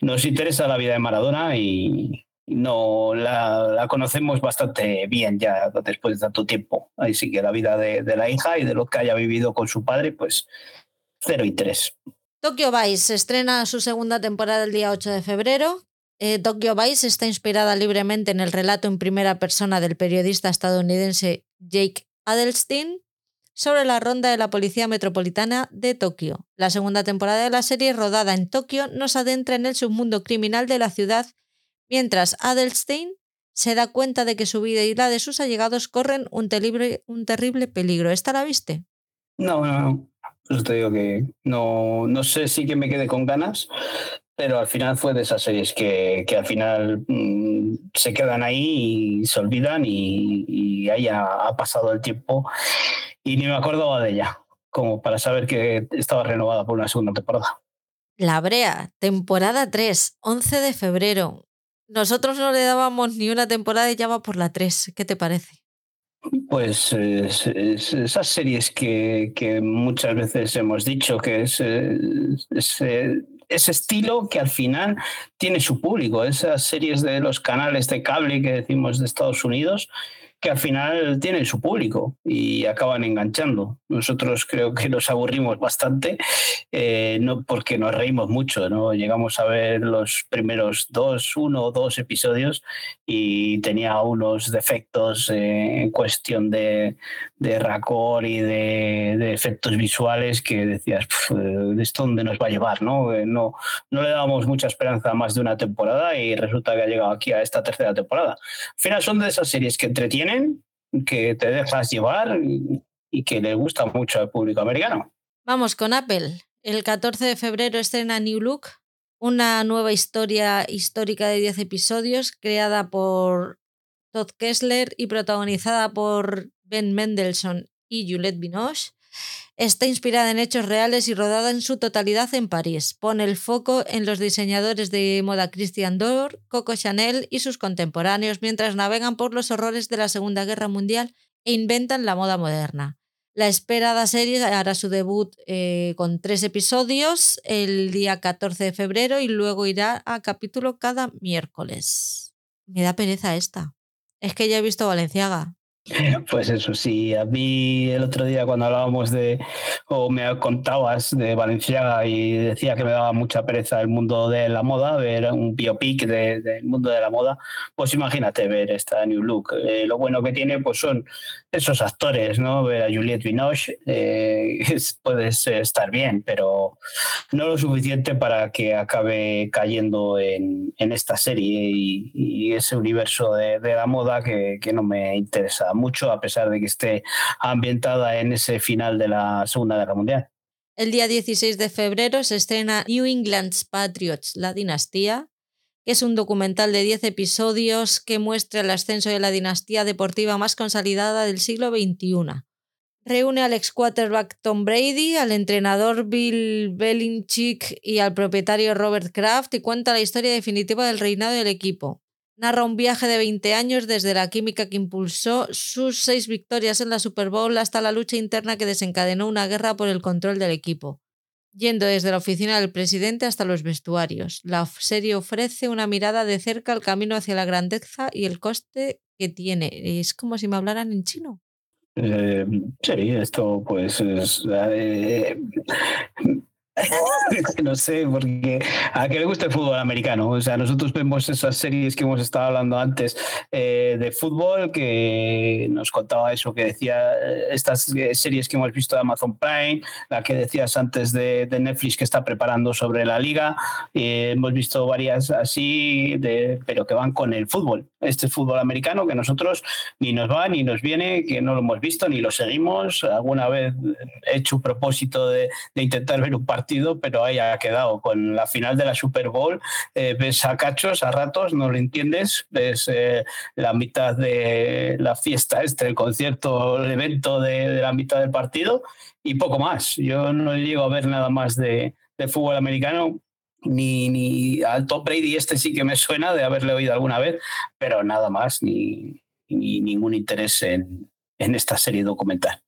nos interesa la vida de Maradona y no la, conocemos bastante bien ya después de tanto tiempo. Así que la vida de, de, la hija y de lo que haya vivido con su padre, pues cero y. Tokyo Vice estrena su segunda temporada el día 8 de febrero eh, Tokyo Vice está inspirada libremente en el relato en primera persona del periodista estadounidense Jake Adelstein sobre la ronda de la Policía Metropolitana de Tokio. La segunda temporada de la serie, rodada en Tokio, nos adentra en el submundo criminal de la ciudad, mientras Adelstein se da cuenta de que su vida y la de sus allegados corren un, un terrible peligro. ¿Esta la viste? No, no, no. Te digo que no, no sé si que me quede con ganas, pero al final fue de esas series que, que al final mm, se quedan ahí y se olvidan y, ahí ha, pasado el tiempo y ni me acordaba de ella, como para saber que estaba renovada por una segunda temporada. La Brea, temporada 3, 11 de febrero. Nosotros no le dábamos ni una temporada y ya va por la 3. ¿Qué te parece? Pues esas series que, que, muchas veces hemos dicho que es, es ese estilo que al final tiene su público. Esas series de los canales de cable que decimos de Estados Unidos, que al final tienen su público y acaban enganchando. Nosotros creo que nos aburrimos bastante, eh, no porque nos reímos mucho, ¿no? Llegamos a ver los primeros dos, uno o dos episodios y tenía unos defectos eh, en cuestión de, de racor y de, efectos visuales que decías, ¿de esto dónde nos va a llevar? ¿no? Eh, no, no le damos mucha esperanza a más de una temporada y resulta que ha llegado aquí a esta tercera temporada. Al final son de esas series que entretienen, que te dejas llevar y, que le gusta mucho al público americano. Vamos con Apple. El 14 de febrero estrena New Look, una nueva historia histórica de 10 episodios creada por Todd Kessler y protagonizada por Ben Mendelssohn y Juliette Binoche. Está inspirada en hechos reales y rodada en su totalidad en París. Pone el foco en los diseñadores de moda Christian Dior, Coco Chanel y sus contemporáneos mientras navegan por los horrores de la Segunda Guerra Mundial e inventan la moda moderna. La esperada serie hará su debut eh, con tres episodios el día 14 de febrero y luego irá a capítulo cada miércoles. Me da pereza esta. Es que ya he visto Valenciaga. Pues eso sí, a mí el otro día cuando hablábamos de, o me contabas de Valenciaga y decía que me daba mucha pereza el mundo de la moda, ver un biopic del mundo de la moda, pues imagínate ver esta New Look. Eh, lo bueno que tiene pues son esos actores, ¿no? Ver a Juliette Binoche eh, <laughs> puedes estar bien, pero no lo suficiente para que acabe cayendo en, esta serie y, ese universo de, la moda que, que no me interesa mucho, a pesar de que esté ambientada en ese final de la Segunda Guerra Mundial. El día 16 de febrero se estrena New England's Patriots, la dinastía, es un documental de 10 episodios que muestra el ascenso de la dinastía deportiva más consolidada del siglo XXI. Reúne al ex quarterback Tom Brady, al entrenador Bill Belichick y al propietario Robert Kraft y cuenta la historia definitiva del reinado del equipo narra un viaje de 20 años desde la química que impulsó sus seis victorias en la Super Bowl hasta la lucha interna que desencadenó una guerra por el control del equipo, yendo desde la oficina del presidente hasta los vestuarios. La serie ofrece una mirada de cerca al camino hacia la grandeza y el coste que tiene. Es como si me hablaran en chino. Eh, sí, esto pues es, eh, <laughs> no sé, porque a que le gusta el fútbol americano. O sea, nosotros vemos esas series que hemos estado hablando antes eh, de fútbol, que nos contaba eso, que decía eh, estas eh, series que hemos visto de Amazon Prime, la que decías antes de, Netflix que está preparando sobre la liga. hemos visto varias así, de, pero que van con el fútbol. Este fútbol americano que nosotros ni nos va ni nos viene, que no lo hemos visto ni lo seguimos. Alguna vez he hecho un propósito de, de intentar ver un partido pero ahí ha quedado. Con la final de la Super Bowl, eh, ves a cachos, a ratos, no lo entiendes, ves eh, la mitad de la fiesta, este, el concierto, el evento de, la mitad del partido y poco más. Yo no llego a ver nada más de, fútbol americano. Ni, ni al Top Brady este sí que me suena de haberle oído alguna vez, pero nada más, ni, ni ningún interés en, en esta serie documental.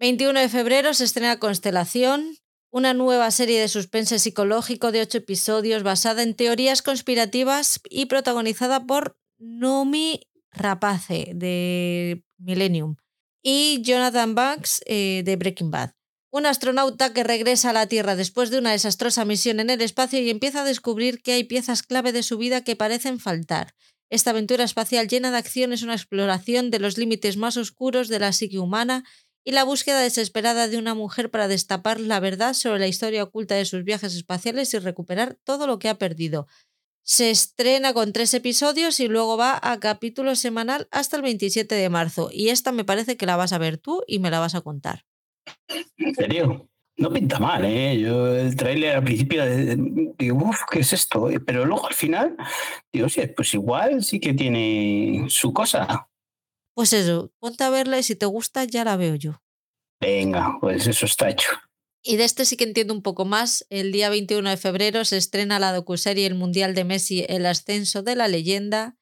21 de febrero se estrena Constelación, una nueva serie de suspense psicológico de ocho episodios basada en teorías conspirativas y protagonizada por Nomi Rapace de Millennium y Jonathan Banks eh, de Breaking Bad. Un astronauta que regresa a la Tierra después de una desastrosa misión en el espacio y empieza a descubrir que hay piezas clave de su vida que parecen faltar. Esta aventura espacial llena de acción es una exploración de los límites más oscuros de la psique humana y la búsqueda desesperada de una mujer para destapar la verdad sobre la historia oculta de sus viajes espaciales y recuperar todo lo que ha perdido. Se estrena con tres episodios y luego va a capítulo semanal hasta el 27 de marzo. Y esta me parece que la vas a ver tú y me la vas a contar. ¿En serio? No pinta mal, ¿eh? Yo el tráiler al principio digo, uff, ¿qué es esto? Pero luego al final digo, sí, pues igual sí que tiene su cosa. Pues eso, ponte a verla y si te gusta ya la veo yo. Venga, pues eso está hecho. Y de este sí que entiendo un poco más. El día 21 de febrero se estrena la docuserie El Mundial de Messi, El Ascenso de la Leyenda,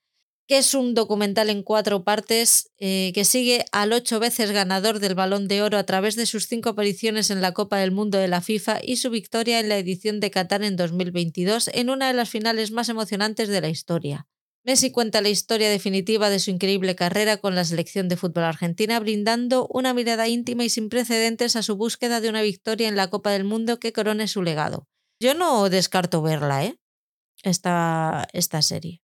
que es un documental en cuatro partes eh, que sigue al ocho veces ganador del Balón de Oro a través de sus cinco apariciones en la Copa del Mundo de la FIFA y su victoria en la edición de Qatar en 2022 en una de las finales más emocionantes de la historia. Messi cuenta la historia definitiva de su increíble carrera con la selección de fútbol argentina, brindando una mirada íntima y sin precedentes a su búsqueda de una victoria en la Copa del Mundo que corone su legado. Yo no descarto verla, ¿eh? Esta, esta serie.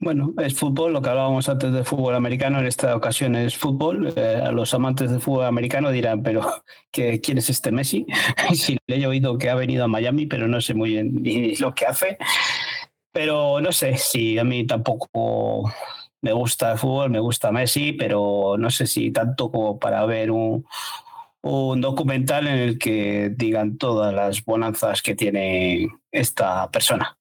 Bueno, es fútbol, lo que hablábamos antes de fútbol americano, en esta ocasión es fútbol. Eh, a los amantes del fútbol americano dirán, pero ¿quién es este Messi? <laughs> sí, le he oído que ha venido a Miami, pero no sé muy bien ni lo que hace. Pero no sé si a mí tampoco me gusta el fútbol, me gusta Messi, pero no sé si tanto como para ver un, un documental en el que digan todas las bonanzas que tiene esta persona.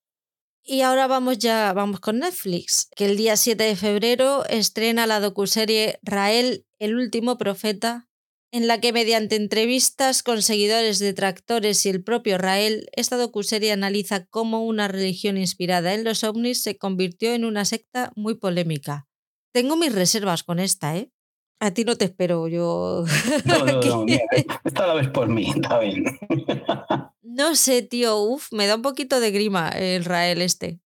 Y ahora vamos ya, vamos con Netflix, que el día 7 de febrero estrena la docuserie Rael, el último profeta, en la que mediante entrevistas con seguidores, detractores y el propio Rael, esta docuserie analiza cómo una religión inspirada en los ovnis se convirtió en una secta muy polémica. Tengo mis reservas con esta, ¿eh? A ti no te espero, yo. <laughs> No, no, no, <laughs> mira, esta la ves por mí, está bien. <laughs> No sé, tío, uf, me da un poquito de grima el Rael este.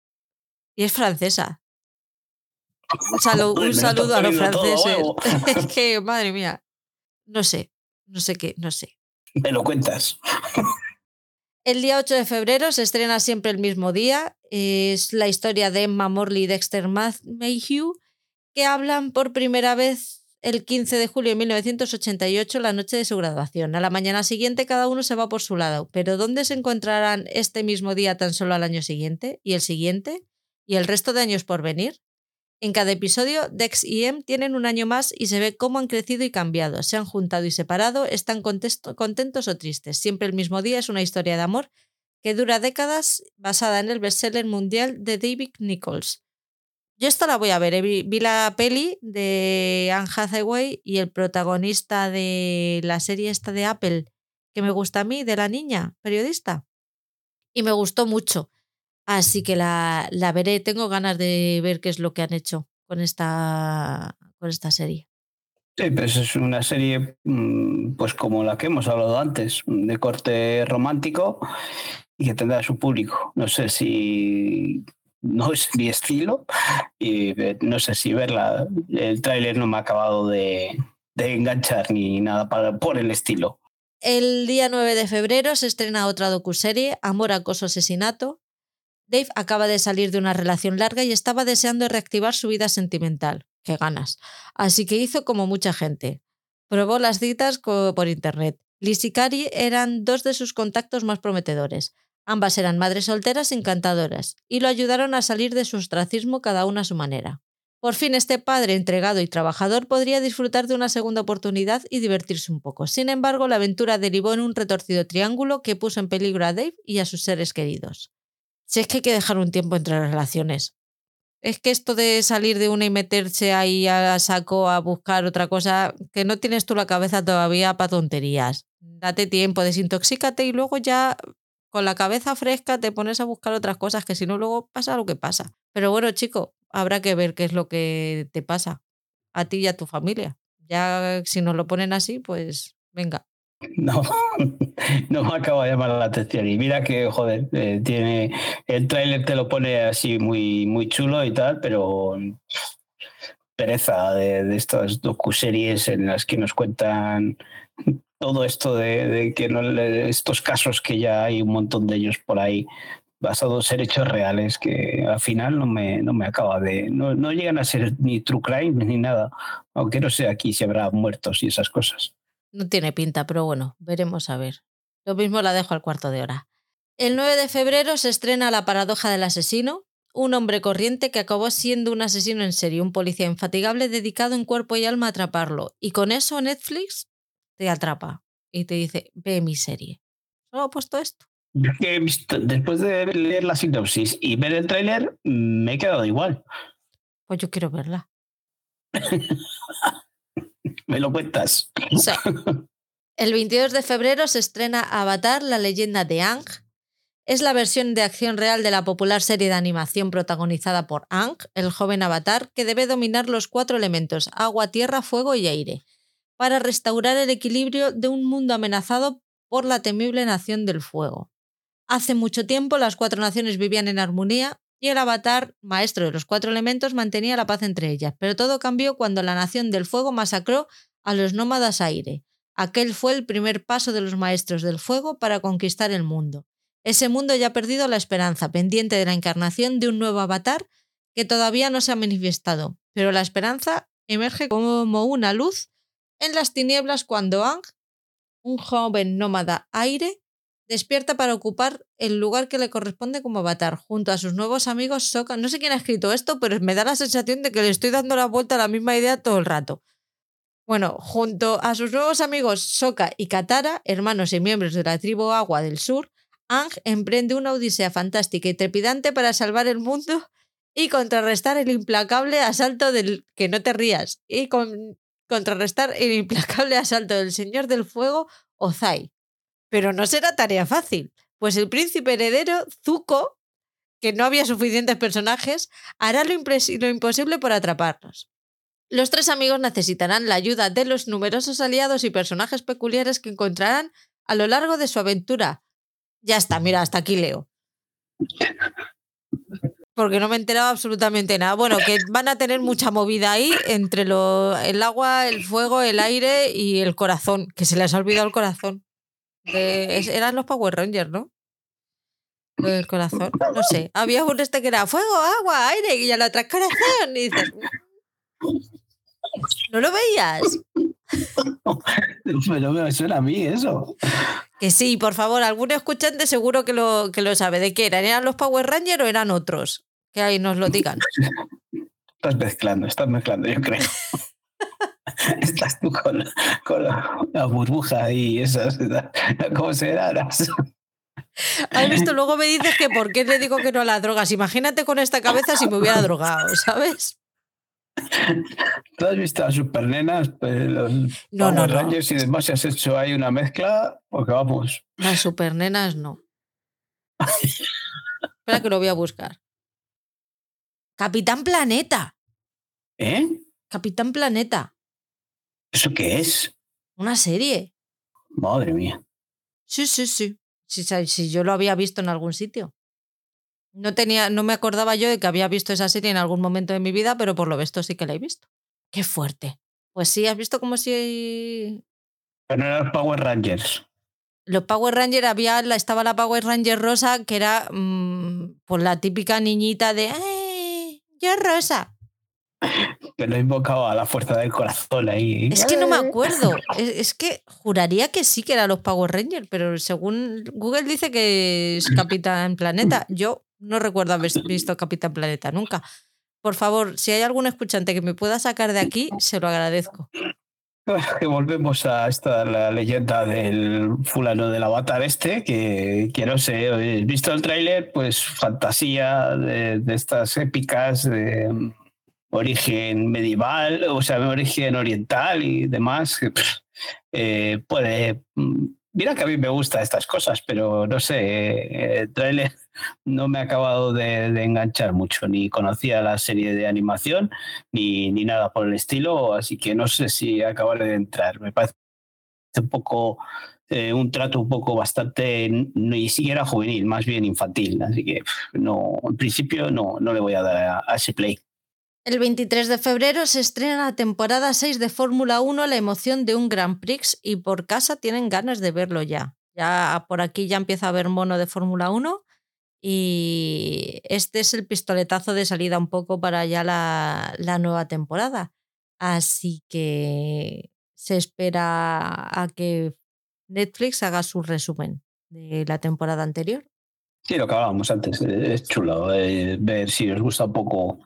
Y es francesa. Un, salu- un saludo a los franceses. es que, madre mía. No sé, no sé qué, no sé. Me lo cuentas. <laughs> El día 8 de febrero se estrena siempre el mismo día. Es la historia de Emma Morley y Dexter Mayhew, que hablan por primera vez el 15 de julio de 1988, la noche de su graduación. A la mañana siguiente cada uno se va por su lado. Pero ¿dónde se encontrarán este mismo día tan solo al año siguiente? ¿Y el siguiente? ¿Y el resto de años por venir? En cada episodio, Dex y Em tienen un año más y se ve cómo han crecido y cambiado, se han juntado y separado, están contentos o tristes. Siempre el mismo día es una historia de amor que dura décadas basada en el bestseller mundial de David Nichols. Yo esta la voy a ver, eh, vi, vi la peli de Anne Hathaway y el protagonista de la serie esta de Apple, que me gusta a mí, de la niña periodista. Y me gustó mucho. Así que la, la veré. Tengo ganas de ver qué es lo que han hecho con esta, con esta serie. Sí, pues es una serie, mm, pues como la que hemos hablado antes, de corte romántico y que tendrá su público. No sé si no es mi estilo y eh, no sé si verla. El tráiler no me ha acabado de, de enganchar ni nada para, por el estilo. El día 9 de febrero se estrena otra docuserie, Amor, Acoso, Asesinato. Dave acaba de salir de una relación larga y estaba deseando reactivar su vida sentimental. Qué ganas. Así que hizo como mucha gente. Probó las citas por internet. Liz y Carrie eran dos de sus contactos más prometedores. Ambas eran madres solteras encantadoras y lo ayudaron a salir de su ostracismo cada una a su manera. Por fin este padre entregado y trabajador podría disfrutar de una segunda oportunidad y divertirse un poco. Sin embargo, la aventura derivó en un retorcido triángulo que puso en peligro a Dave y a sus seres queridos. Si es que hay que dejar un tiempo entre las relaciones. Es que esto de salir de una y meterse ahí a saco a buscar otra cosa, que no tienes tú la cabeza todavía para tonterías. Date tiempo, desintoxícate y luego ya con la cabeza fresca te pones a buscar otras cosas que si no luego pasa lo que pasa. Pero bueno, chico, habrá que ver qué es lo que te pasa a ti y a tu familia. Ya si nos lo ponen así, pues venga. No, <laughs> no me acaba de llamar la atención. Y mira que, joder, eh, tiene el tráiler te lo pone así muy, muy chulo y tal, pero pereza de, estas docuseries en las que nos cuentan todo esto de, que estos casos que ya hay un montón de ellos por ahí basados en hechos reales que al final no me, no me acaba de no, no llegan a ser ni true crime ni nada aunque no sé aquí si habrá muertos y esas cosas No tiene pinta, pero bueno, veremos a ver. Lo mismo la dejo al cuarto de hora. El 9 de febrero se estrena La paradoja del asesino, un hombre corriente que acabó siendo un asesino en serie, un policía infatigable dedicado en cuerpo y alma a atraparlo. Y con eso Netflix te atrapa y te dice, ve mi serie. Solo he puesto esto. Yo es que he visto, después de leer la sinopsis y ver el tráiler, me he quedado igual. Pues yo quiero verla. <laughs> Me lo cuentas. El 22 de febrero se estrena Avatar, la leyenda de Aang. Es la versión de acción real de la popular serie de animación protagonizada por Aang, el joven avatar que debe dominar los cuatro elementos, agua, tierra, fuego y aire, para restaurar el equilibrio de un mundo amenazado por la temible nación del fuego. Hace mucho tiempo las cuatro naciones vivían en armonía y el avatar, maestro de los cuatro elementos, mantenía la paz entre ellas, pero todo cambió cuando la nación del fuego masacró a los nómadas aire. Aquel fue el primer paso de los maestros del fuego para conquistar el mundo. Ese mundo ya ha perdido la esperanza, pendiente de la encarnación de un nuevo avatar que todavía no se ha manifestado, pero la esperanza emerge como una luz en las tinieblas cuando Ang, un joven nómada aire, despierta para ocupar el lugar que le corresponde como avatar, junto a sus nuevos amigos Sokka. No sé quién ha escrito esto, pero me da la sensación de que le estoy dando la vuelta a la misma idea todo el rato. Bueno, junto a sus nuevos amigos Soka y Katara, hermanos y miembros de la tribu Agua del Sur, Ang emprende una odisea fantástica y trepidante para salvar el mundo y contrarrestar el implacable asalto del que no te rías y con- contrarrestar el implacable asalto del Señor del Fuego Ozai. Pero no será tarea fácil, pues el príncipe heredero Zuko, que no había suficientes personajes, hará lo, imposible por atraparlos. Los tres amigos necesitarán la ayuda de los numerosos aliados y personajes peculiares que encontrarán a lo largo de su aventura. Ya está, mira, hasta aquí leo. Porque no me he enterado absolutamente nada. Bueno, que van a tener mucha movida ahí entre lo- el agua, el fuego, el aire y el corazón, que se les ha olvidado el corazón. De- eran los Power Rangers, ¿no? Del <laughs> corazón. No sé. Había un este que era fuego, agua, aire y a la otra corazón. Y dices, ¿no lo veías? <laughs> Pero me suena a mí eso. Que sí, por favor, algún escuchante seguro que lo, que lo sabe. ¿De qué eran? ¿Eran los Power Rangers o eran otros? Que ahí nos lo digan. <laughs> Estás mezclando, estás mezclando, yo creo. <laughs> Estás tú con, con la, la burbuja y esas. ¿Cómo será? <laughs> ¿Has visto? Luego me dices que por qué le digo que no a las drogas. Imagínate con esta cabeza si me hubiera drogado, ¿sabes? ¿Tú has visto a Supernenas, pues, los No, no, no. Y demás? Si has hecho ahí una mezcla, porque vamos. Las supernenas no. Espera que lo voy a buscar. Capitán Planeta. ¿Eh? Capitán Planeta. ¿Eso qué es? Una serie. Madre mía. Sí, sí, sí. Sí, sí, yo lo había visto en algún sitio. No, tenía, no me acordaba yo de que había visto esa serie en algún momento de mi vida, pero por lo visto sí que la he visto. Qué fuerte. Pues sí, has visto como si Pero no eran Power Rangers. los Power Rangers había estaba la Power Ranger rosa que era mm, pues la típica niñita de ¡Eh! yo rosa. Que lo invocaba a la fuerza del corazón ahí. Es que no me acuerdo. Es, es que juraría que sí que eran los Power Rangers, pero según Google dice que es Capitán Planeta. Yo no recuerdo haber visto Capitán Planeta nunca. Por favor, si hay algún escuchante que me pueda sacar de aquí, se lo agradezco. Que volvemos a esta la leyenda del fulano del avatar este, que, que no sé, he visto el tráiler, pues fantasía de, de estas épicas de origen medieval, o sea, origen oriental y demás, eh, puede... mm, Mira que a mí me gustan estas cosas, pero no sé, eh, el tráiler no me ha acabado de, enganchar mucho, ni conocía la serie de animación, ni, ni nada por el estilo, así que no sé si acabaré de entrar. Me parece un poco eh, un trato un poco bastante, ni siquiera juvenil, más bien infantil, así que no, en principio no, no le voy a dar a ese play. El 23 de febrero se estrena la temporada 6 de Fórmula 1, la emoción de un Grand Prix, y por casa tienen ganas de verlo ya. Ya por aquí ya empieza a haber mono de Fórmula 1 y este es el pistoletazo de salida un poco para ya la, nueva temporada. Así que se espera a que Netflix haga su resumen de la temporada anterior. Sí, lo que antes, es chulo eh, ver si os gusta un poco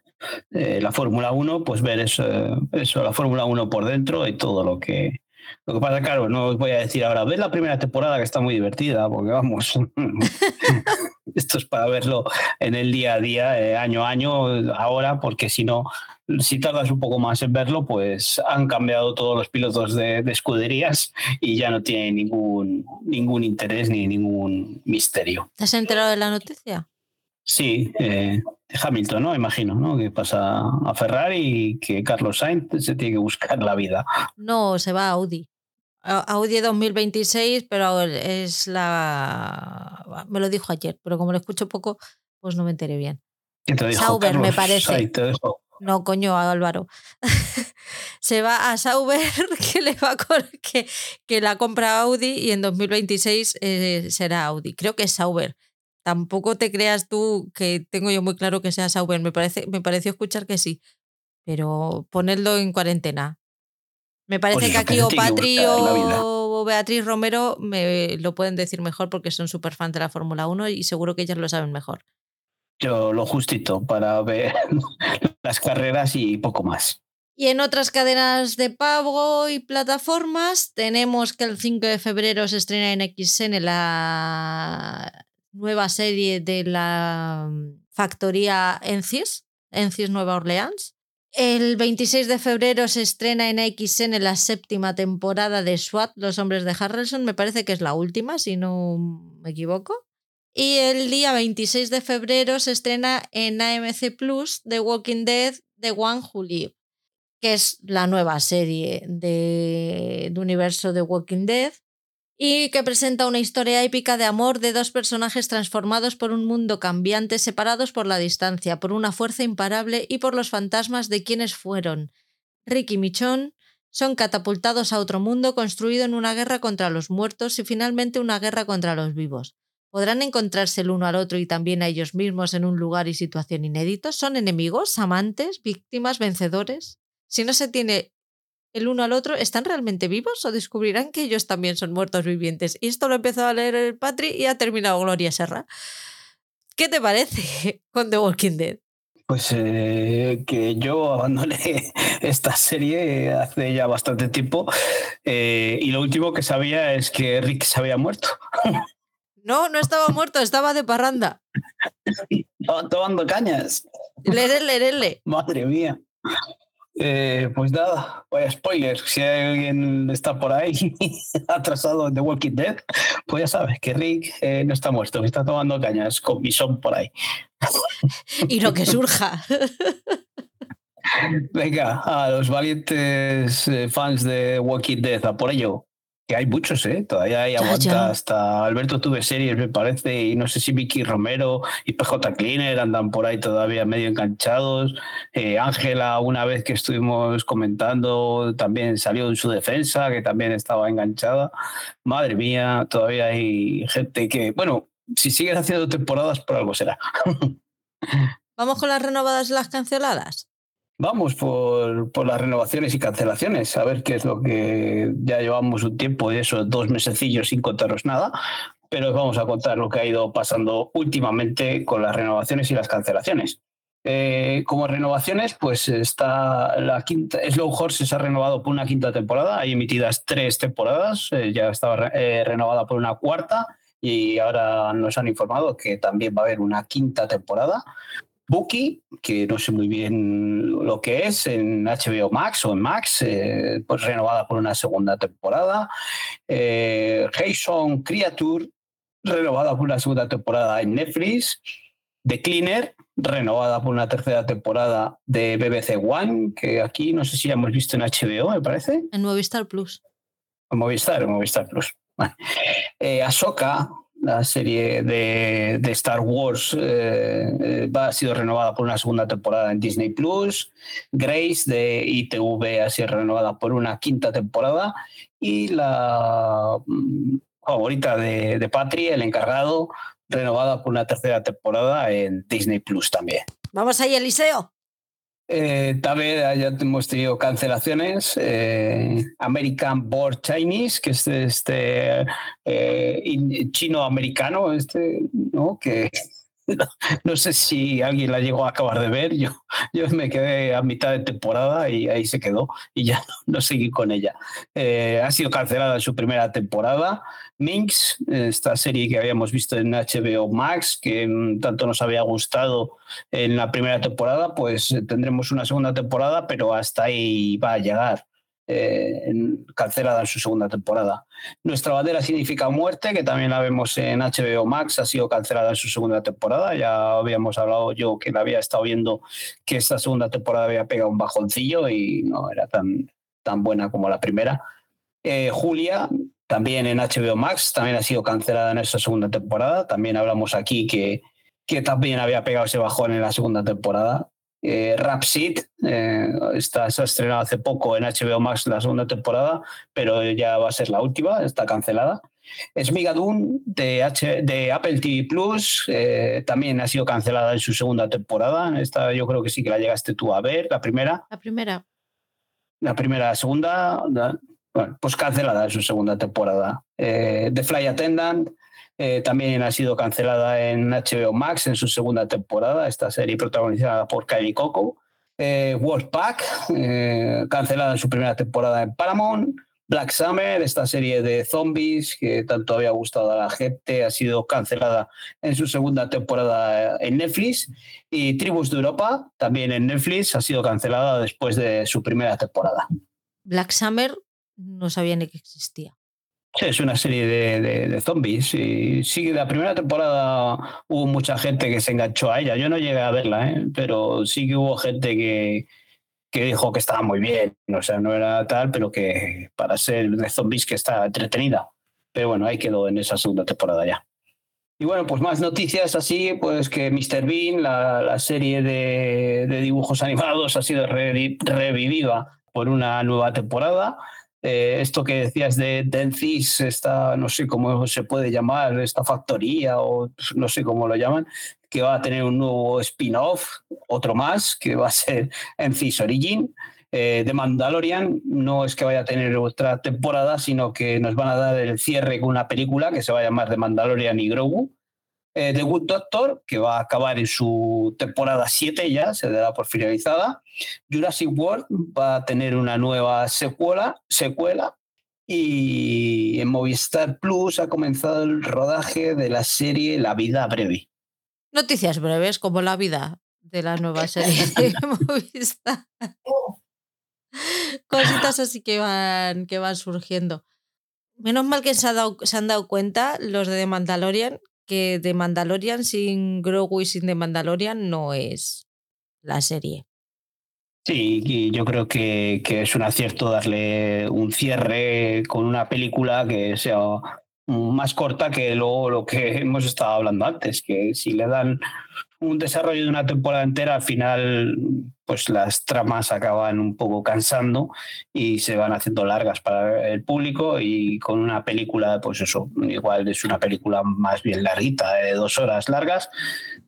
eh, la Fórmula 1, pues ver eso, eso la Fórmula 1 por dentro y todo lo que... Lo que pasa, claro, no os voy a decir ahora, ves la primera temporada que está muy divertida, porque vamos, <laughs> esto es para verlo en el día a día, eh, año a año, ahora, porque si no, si tardas un poco más en verlo, pues han cambiado todos los pilotos de, de escuderías y ya no tienen ningún, ningún interés ni ningún misterio. ¿Te has enterado de la noticia? Sí, eh, Hamilton, ¿no? Imagino, ¿no? Que pasa a Ferrari y que Carlos Sainz se tiene que buscar la vida. No, se va a Audi. Audi 2026, pero es la... Me lo dijo ayer, pero como lo escucho poco, pues no me enteré bien. Sauber, me parece. Sainz. No, coño, Álvaro. <laughs> se va a Sauber, <laughs> que, le va que, que la compra Audi y en 2026 eh, será Audi. Creo que es Sauber. Tampoco te creas tú que tengo yo muy claro que sea Sauber. Me, parece, me pareció escuchar que sí. Pero ponedlo en cuarentena. Me parece Oye, que aquí o Patri o Beatriz Romero me lo pueden decir mejor porque son súper fans de la Fórmula 1 y seguro que ellas lo saben mejor. Yo lo justito para ver <laughs> las carreras y poco más. Y en otras cadenas de pago y plataformas tenemos que el 5 de febrero se estrena en XN la nueva serie de la mm, factoría Encis, Encis Nueva Orleans. El 26 de febrero se estrena en XN la séptima temporada de SWAT, Los Hombres de Harrelson. Me parece que es la última, si no me equivoco. Y el día 26 de febrero se estrena en AMC Plus The Walking Dead, The One Who Live que es la nueva serie de, universo de Walking Dead, y que presenta una historia épica de amor de dos personajes transformados por un mundo cambiante, separados por la distancia, por una fuerza imparable y por los fantasmas de quienes fueron. Rick y Michonne son catapultados a otro mundo construido en una guerra contra los muertos y finalmente una guerra contra los vivos. ¿Podrán encontrarse el uno al otro y también a ellos mismos en un lugar y situación inéditos? ¿Son enemigos, amantes, víctimas, vencedores? si no se tiene el uno al otro, ¿están realmente vivos o descubrirán que ellos también son muertos vivientes? Y esto lo empezó a leer el Patri y ha terminado Gloria Serra. ¿Qué te parece <laughs> con The Walking Dead? Pues eh, que yo abandoné <laughs> esta serie hace ya bastante tiempo eh, y lo último que sabía es que Rick se había muerto. No, no estaba muerto, estaba de parranda. <laughs> tomando cañas. Lerele, lerele. Madre mía. Eh, pues nada, vaya spoiler. Si alguien está por ahí <laughs> atrasado en The Walking Dead, pues ya sabes que Rick eh, no está muerto, que está tomando cañas con bisón por ahí. <laughs> y lo que surja. Venga, a los valientes eh, fans de Walking Dead, a por ello que hay muchos, ¿eh? Todavía hay aguanta hasta Alberto Tuve Series, me parece, y no sé si Vicky Romero y PJ Cleaner andan por ahí todavía medio enganchados. Eh, Ángela, una vez que estuvimos comentando, también salió en su defensa, que también estaba enganchada. Madre mía, todavía hay gente que, bueno, si siguen haciendo temporadas, por algo será. <laughs> ¿Vamos con las renovadas y las canceladas? Vamos por, las renovaciones y cancelaciones, a ver qué es lo que ya llevamos un tiempo de esos dos mesecillos sin contaros nada, pero os vamos a contar lo que ha ido pasando últimamente con las renovaciones y las cancelaciones. Eh, como renovaciones, pues está la quinta, Slow Horse se ha renovado por una quinta temporada, hay emitidas tres temporadas, eh, ya estaba eh, renovada por una cuarta y ahora nos han informado que también va a haber una quinta temporada. Bucky, que no sé muy bien lo que es, en HBO Max o en Max, eh, pues renovada por una segunda temporada. Eh, Jason Creature, renovada por una segunda temporada en Netflix. The Cleaner, renovada por una tercera temporada de BBC One, que aquí no sé si ya hemos visto en HBO, me parece. En Movistar Plus. En Movistar, en Movistar Plus. <laughs> Eh, Ahsoka, la serie de, Star Wars eh, eh, ha sido renovada por una segunda temporada en Disney Plus. Grace de ITV ha sido renovada por una quinta temporada. Y la mm, favorita de, de el encargado, renovada por una tercera temporada en Disney Plus también. Vamos ahí, Eliseo. Eh, también ya hemos tenido cancelaciones. Eh, American Board Chinese, que es este eh, chino-americano, este, ¿no? que no, sé si alguien la llegó a acabar de ver. Yo, yo me quedé a mitad de temporada y ahí se quedó y ya no, seguí con ella. Eh, ha sido cancelada su primera temporada. Minx, esta serie que habíamos visto en HBO Max, que mm, tanto nos había gustado en la primera temporada, pues eh, tendremos una segunda temporada, pero hasta ahí va a llegar. Eh, cancelada en su segunda temporada. Nuestra bandera significa muerte, que también la vemos en HBO Max, ha sido cancelada en su segunda temporada. Ya habíamos hablado yo que la había estado viendo que esta segunda temporada había pegado un bajoncillo y no era tan, tan buena como la primera. Eh, Julia, también en HBO Max, también ha sido cancelada en esta segunda temporada. También hablamos aquí que, que también había pegado ese bajón en la segunda temporada. Eh, Rhapsody, eh, se ha estrenado hace poco en HBO Max la segunda temporada, pero ya va a ser la última, está cancelada. Smigadoon de, H, de Apple TV Plus eh, también ha sido cancelada en su segunda temporada. Esta yo creo que sí que la llegaste tú a ver, la primera. La primera. La primera, la segunda, bueno, pues cancelada en su segunda temporada. Eh, The Fly Attendant eh, también ha sido cancelada en HBO Max en su segunda temporada, esta serie protagonizada por Kylie Coco. Eh, Wolfpack, eh, cancelada en su primera temporada en Paramount. Black Summer, esta serie de zombies que tanto había gustado a la gente, ha sido cancelada en su segunda temporada en Netflix. Y Tribus de Europa, también en Netflix, ha sido cancelada después de su primera temporada. Black Summer no sabía ni que existía. Es una serie de, zombies. Y sí, la primera temporada hubo mucha gente que se enganchó a ella. Yo no llegué a verla, ¿eh? pero sí que hubo gente que, que dijo que estaba muy bien, o sea, no era tal, pero que para ser de zombies que está entretenida. Pero bueno, ahí quedó en esa segunda temporada ya. Y bueno, pues más noticias así, pues que Mr. Bean, la, serie de, dibujos animados, ha sido revivida por una nueva temporada. Eh, esto que decías de Dencis, esta, no sé cómo se puede llamar, esta factoría o no sé cómo lo llaman, que va a tener un nuevo spin-off, otro más, que va a ser Encis Origin. Eh, de Mandalorian no es que vaya a tener otra temporada, sino que nos van a dar el cierre con una película que se va a llamar The Mandalorian y Grogu. Eh, The Good Doctor, que va a acabar en su temporada 7 ya, se dará por finalizada. Jurassic World va a tener una nueva secuela, secuela y en Movistar Plus ha comenzado el rodaje de la serie La vida breve. Noticias breves como la vida de la nueva serie de <laughs> Movistar. Cositas así que van, que van surgiendo. Menos mal que se, se han dado cuenta los de The Mandalorian que The Mandalorian sin Grogu y sin The Mandalorian no es la serie. Sí, y yo creo que, que, es un acierto darle un cierre con una película que sea más corta que luego lo que <laughs> hemos estado hablando antes, que si le dan un desarrollo de una temporada entera, al final pues las tramas acaban un poco cansando y se van haciendo largas para el público y con una película, pues eso, igual es una película más bien larguita, de dos horas largas,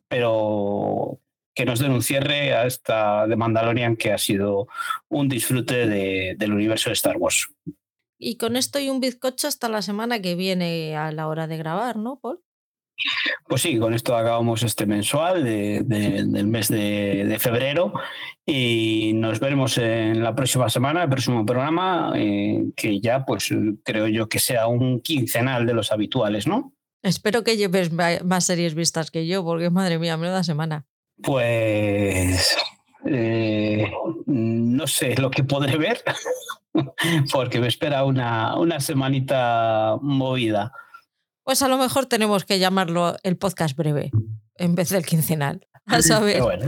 pero que nos den un cierre a esta de Mandalorian que ha sido un disfrute del universo de Star Wars. Y con esto y un bizcocho hasta la semana que viene a la hora de grabar, ¿no, Paul? Pues sí, con esto acabamos este mensual del mes de, febrero y nos veremos en la próxima semana, el próximo programa, eh, que ya pues creo yo que sea un quincenal de los habituales, ¿no? Espero que lleves más series vistas que yo, porque madre mía, menuda semana. Pues eh, no sé lo que podré ver, <laughs> porque me espera una, una semanita movida. Pues a lo mejor tenemos que llamarlo el podcast breve en vez del quincenal. <laughs> A saber. Bueno,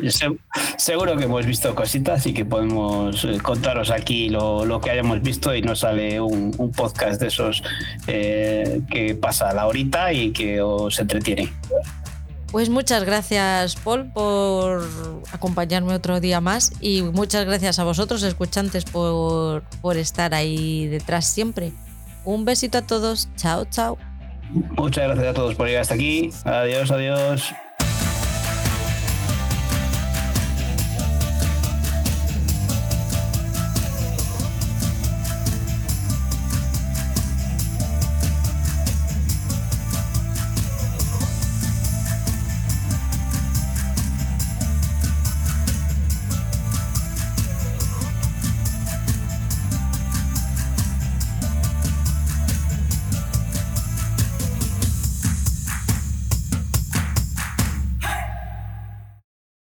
seguro que hemos visto cositas y que podemos eh, contaros aquí lo, que hayamos visto y nos sale un, podcast de esos eh, que pasa la horita y que os entretiene. Pues muchas gracias, Paul, por acompañarme otro día más y muchas gracias a vosotros, escuchantes, por, por estar ahí detrás siempre. Un besito a todos. Chao, chao. Muchas gracias a todos por llegar hasta aquí. Adiós, adiós.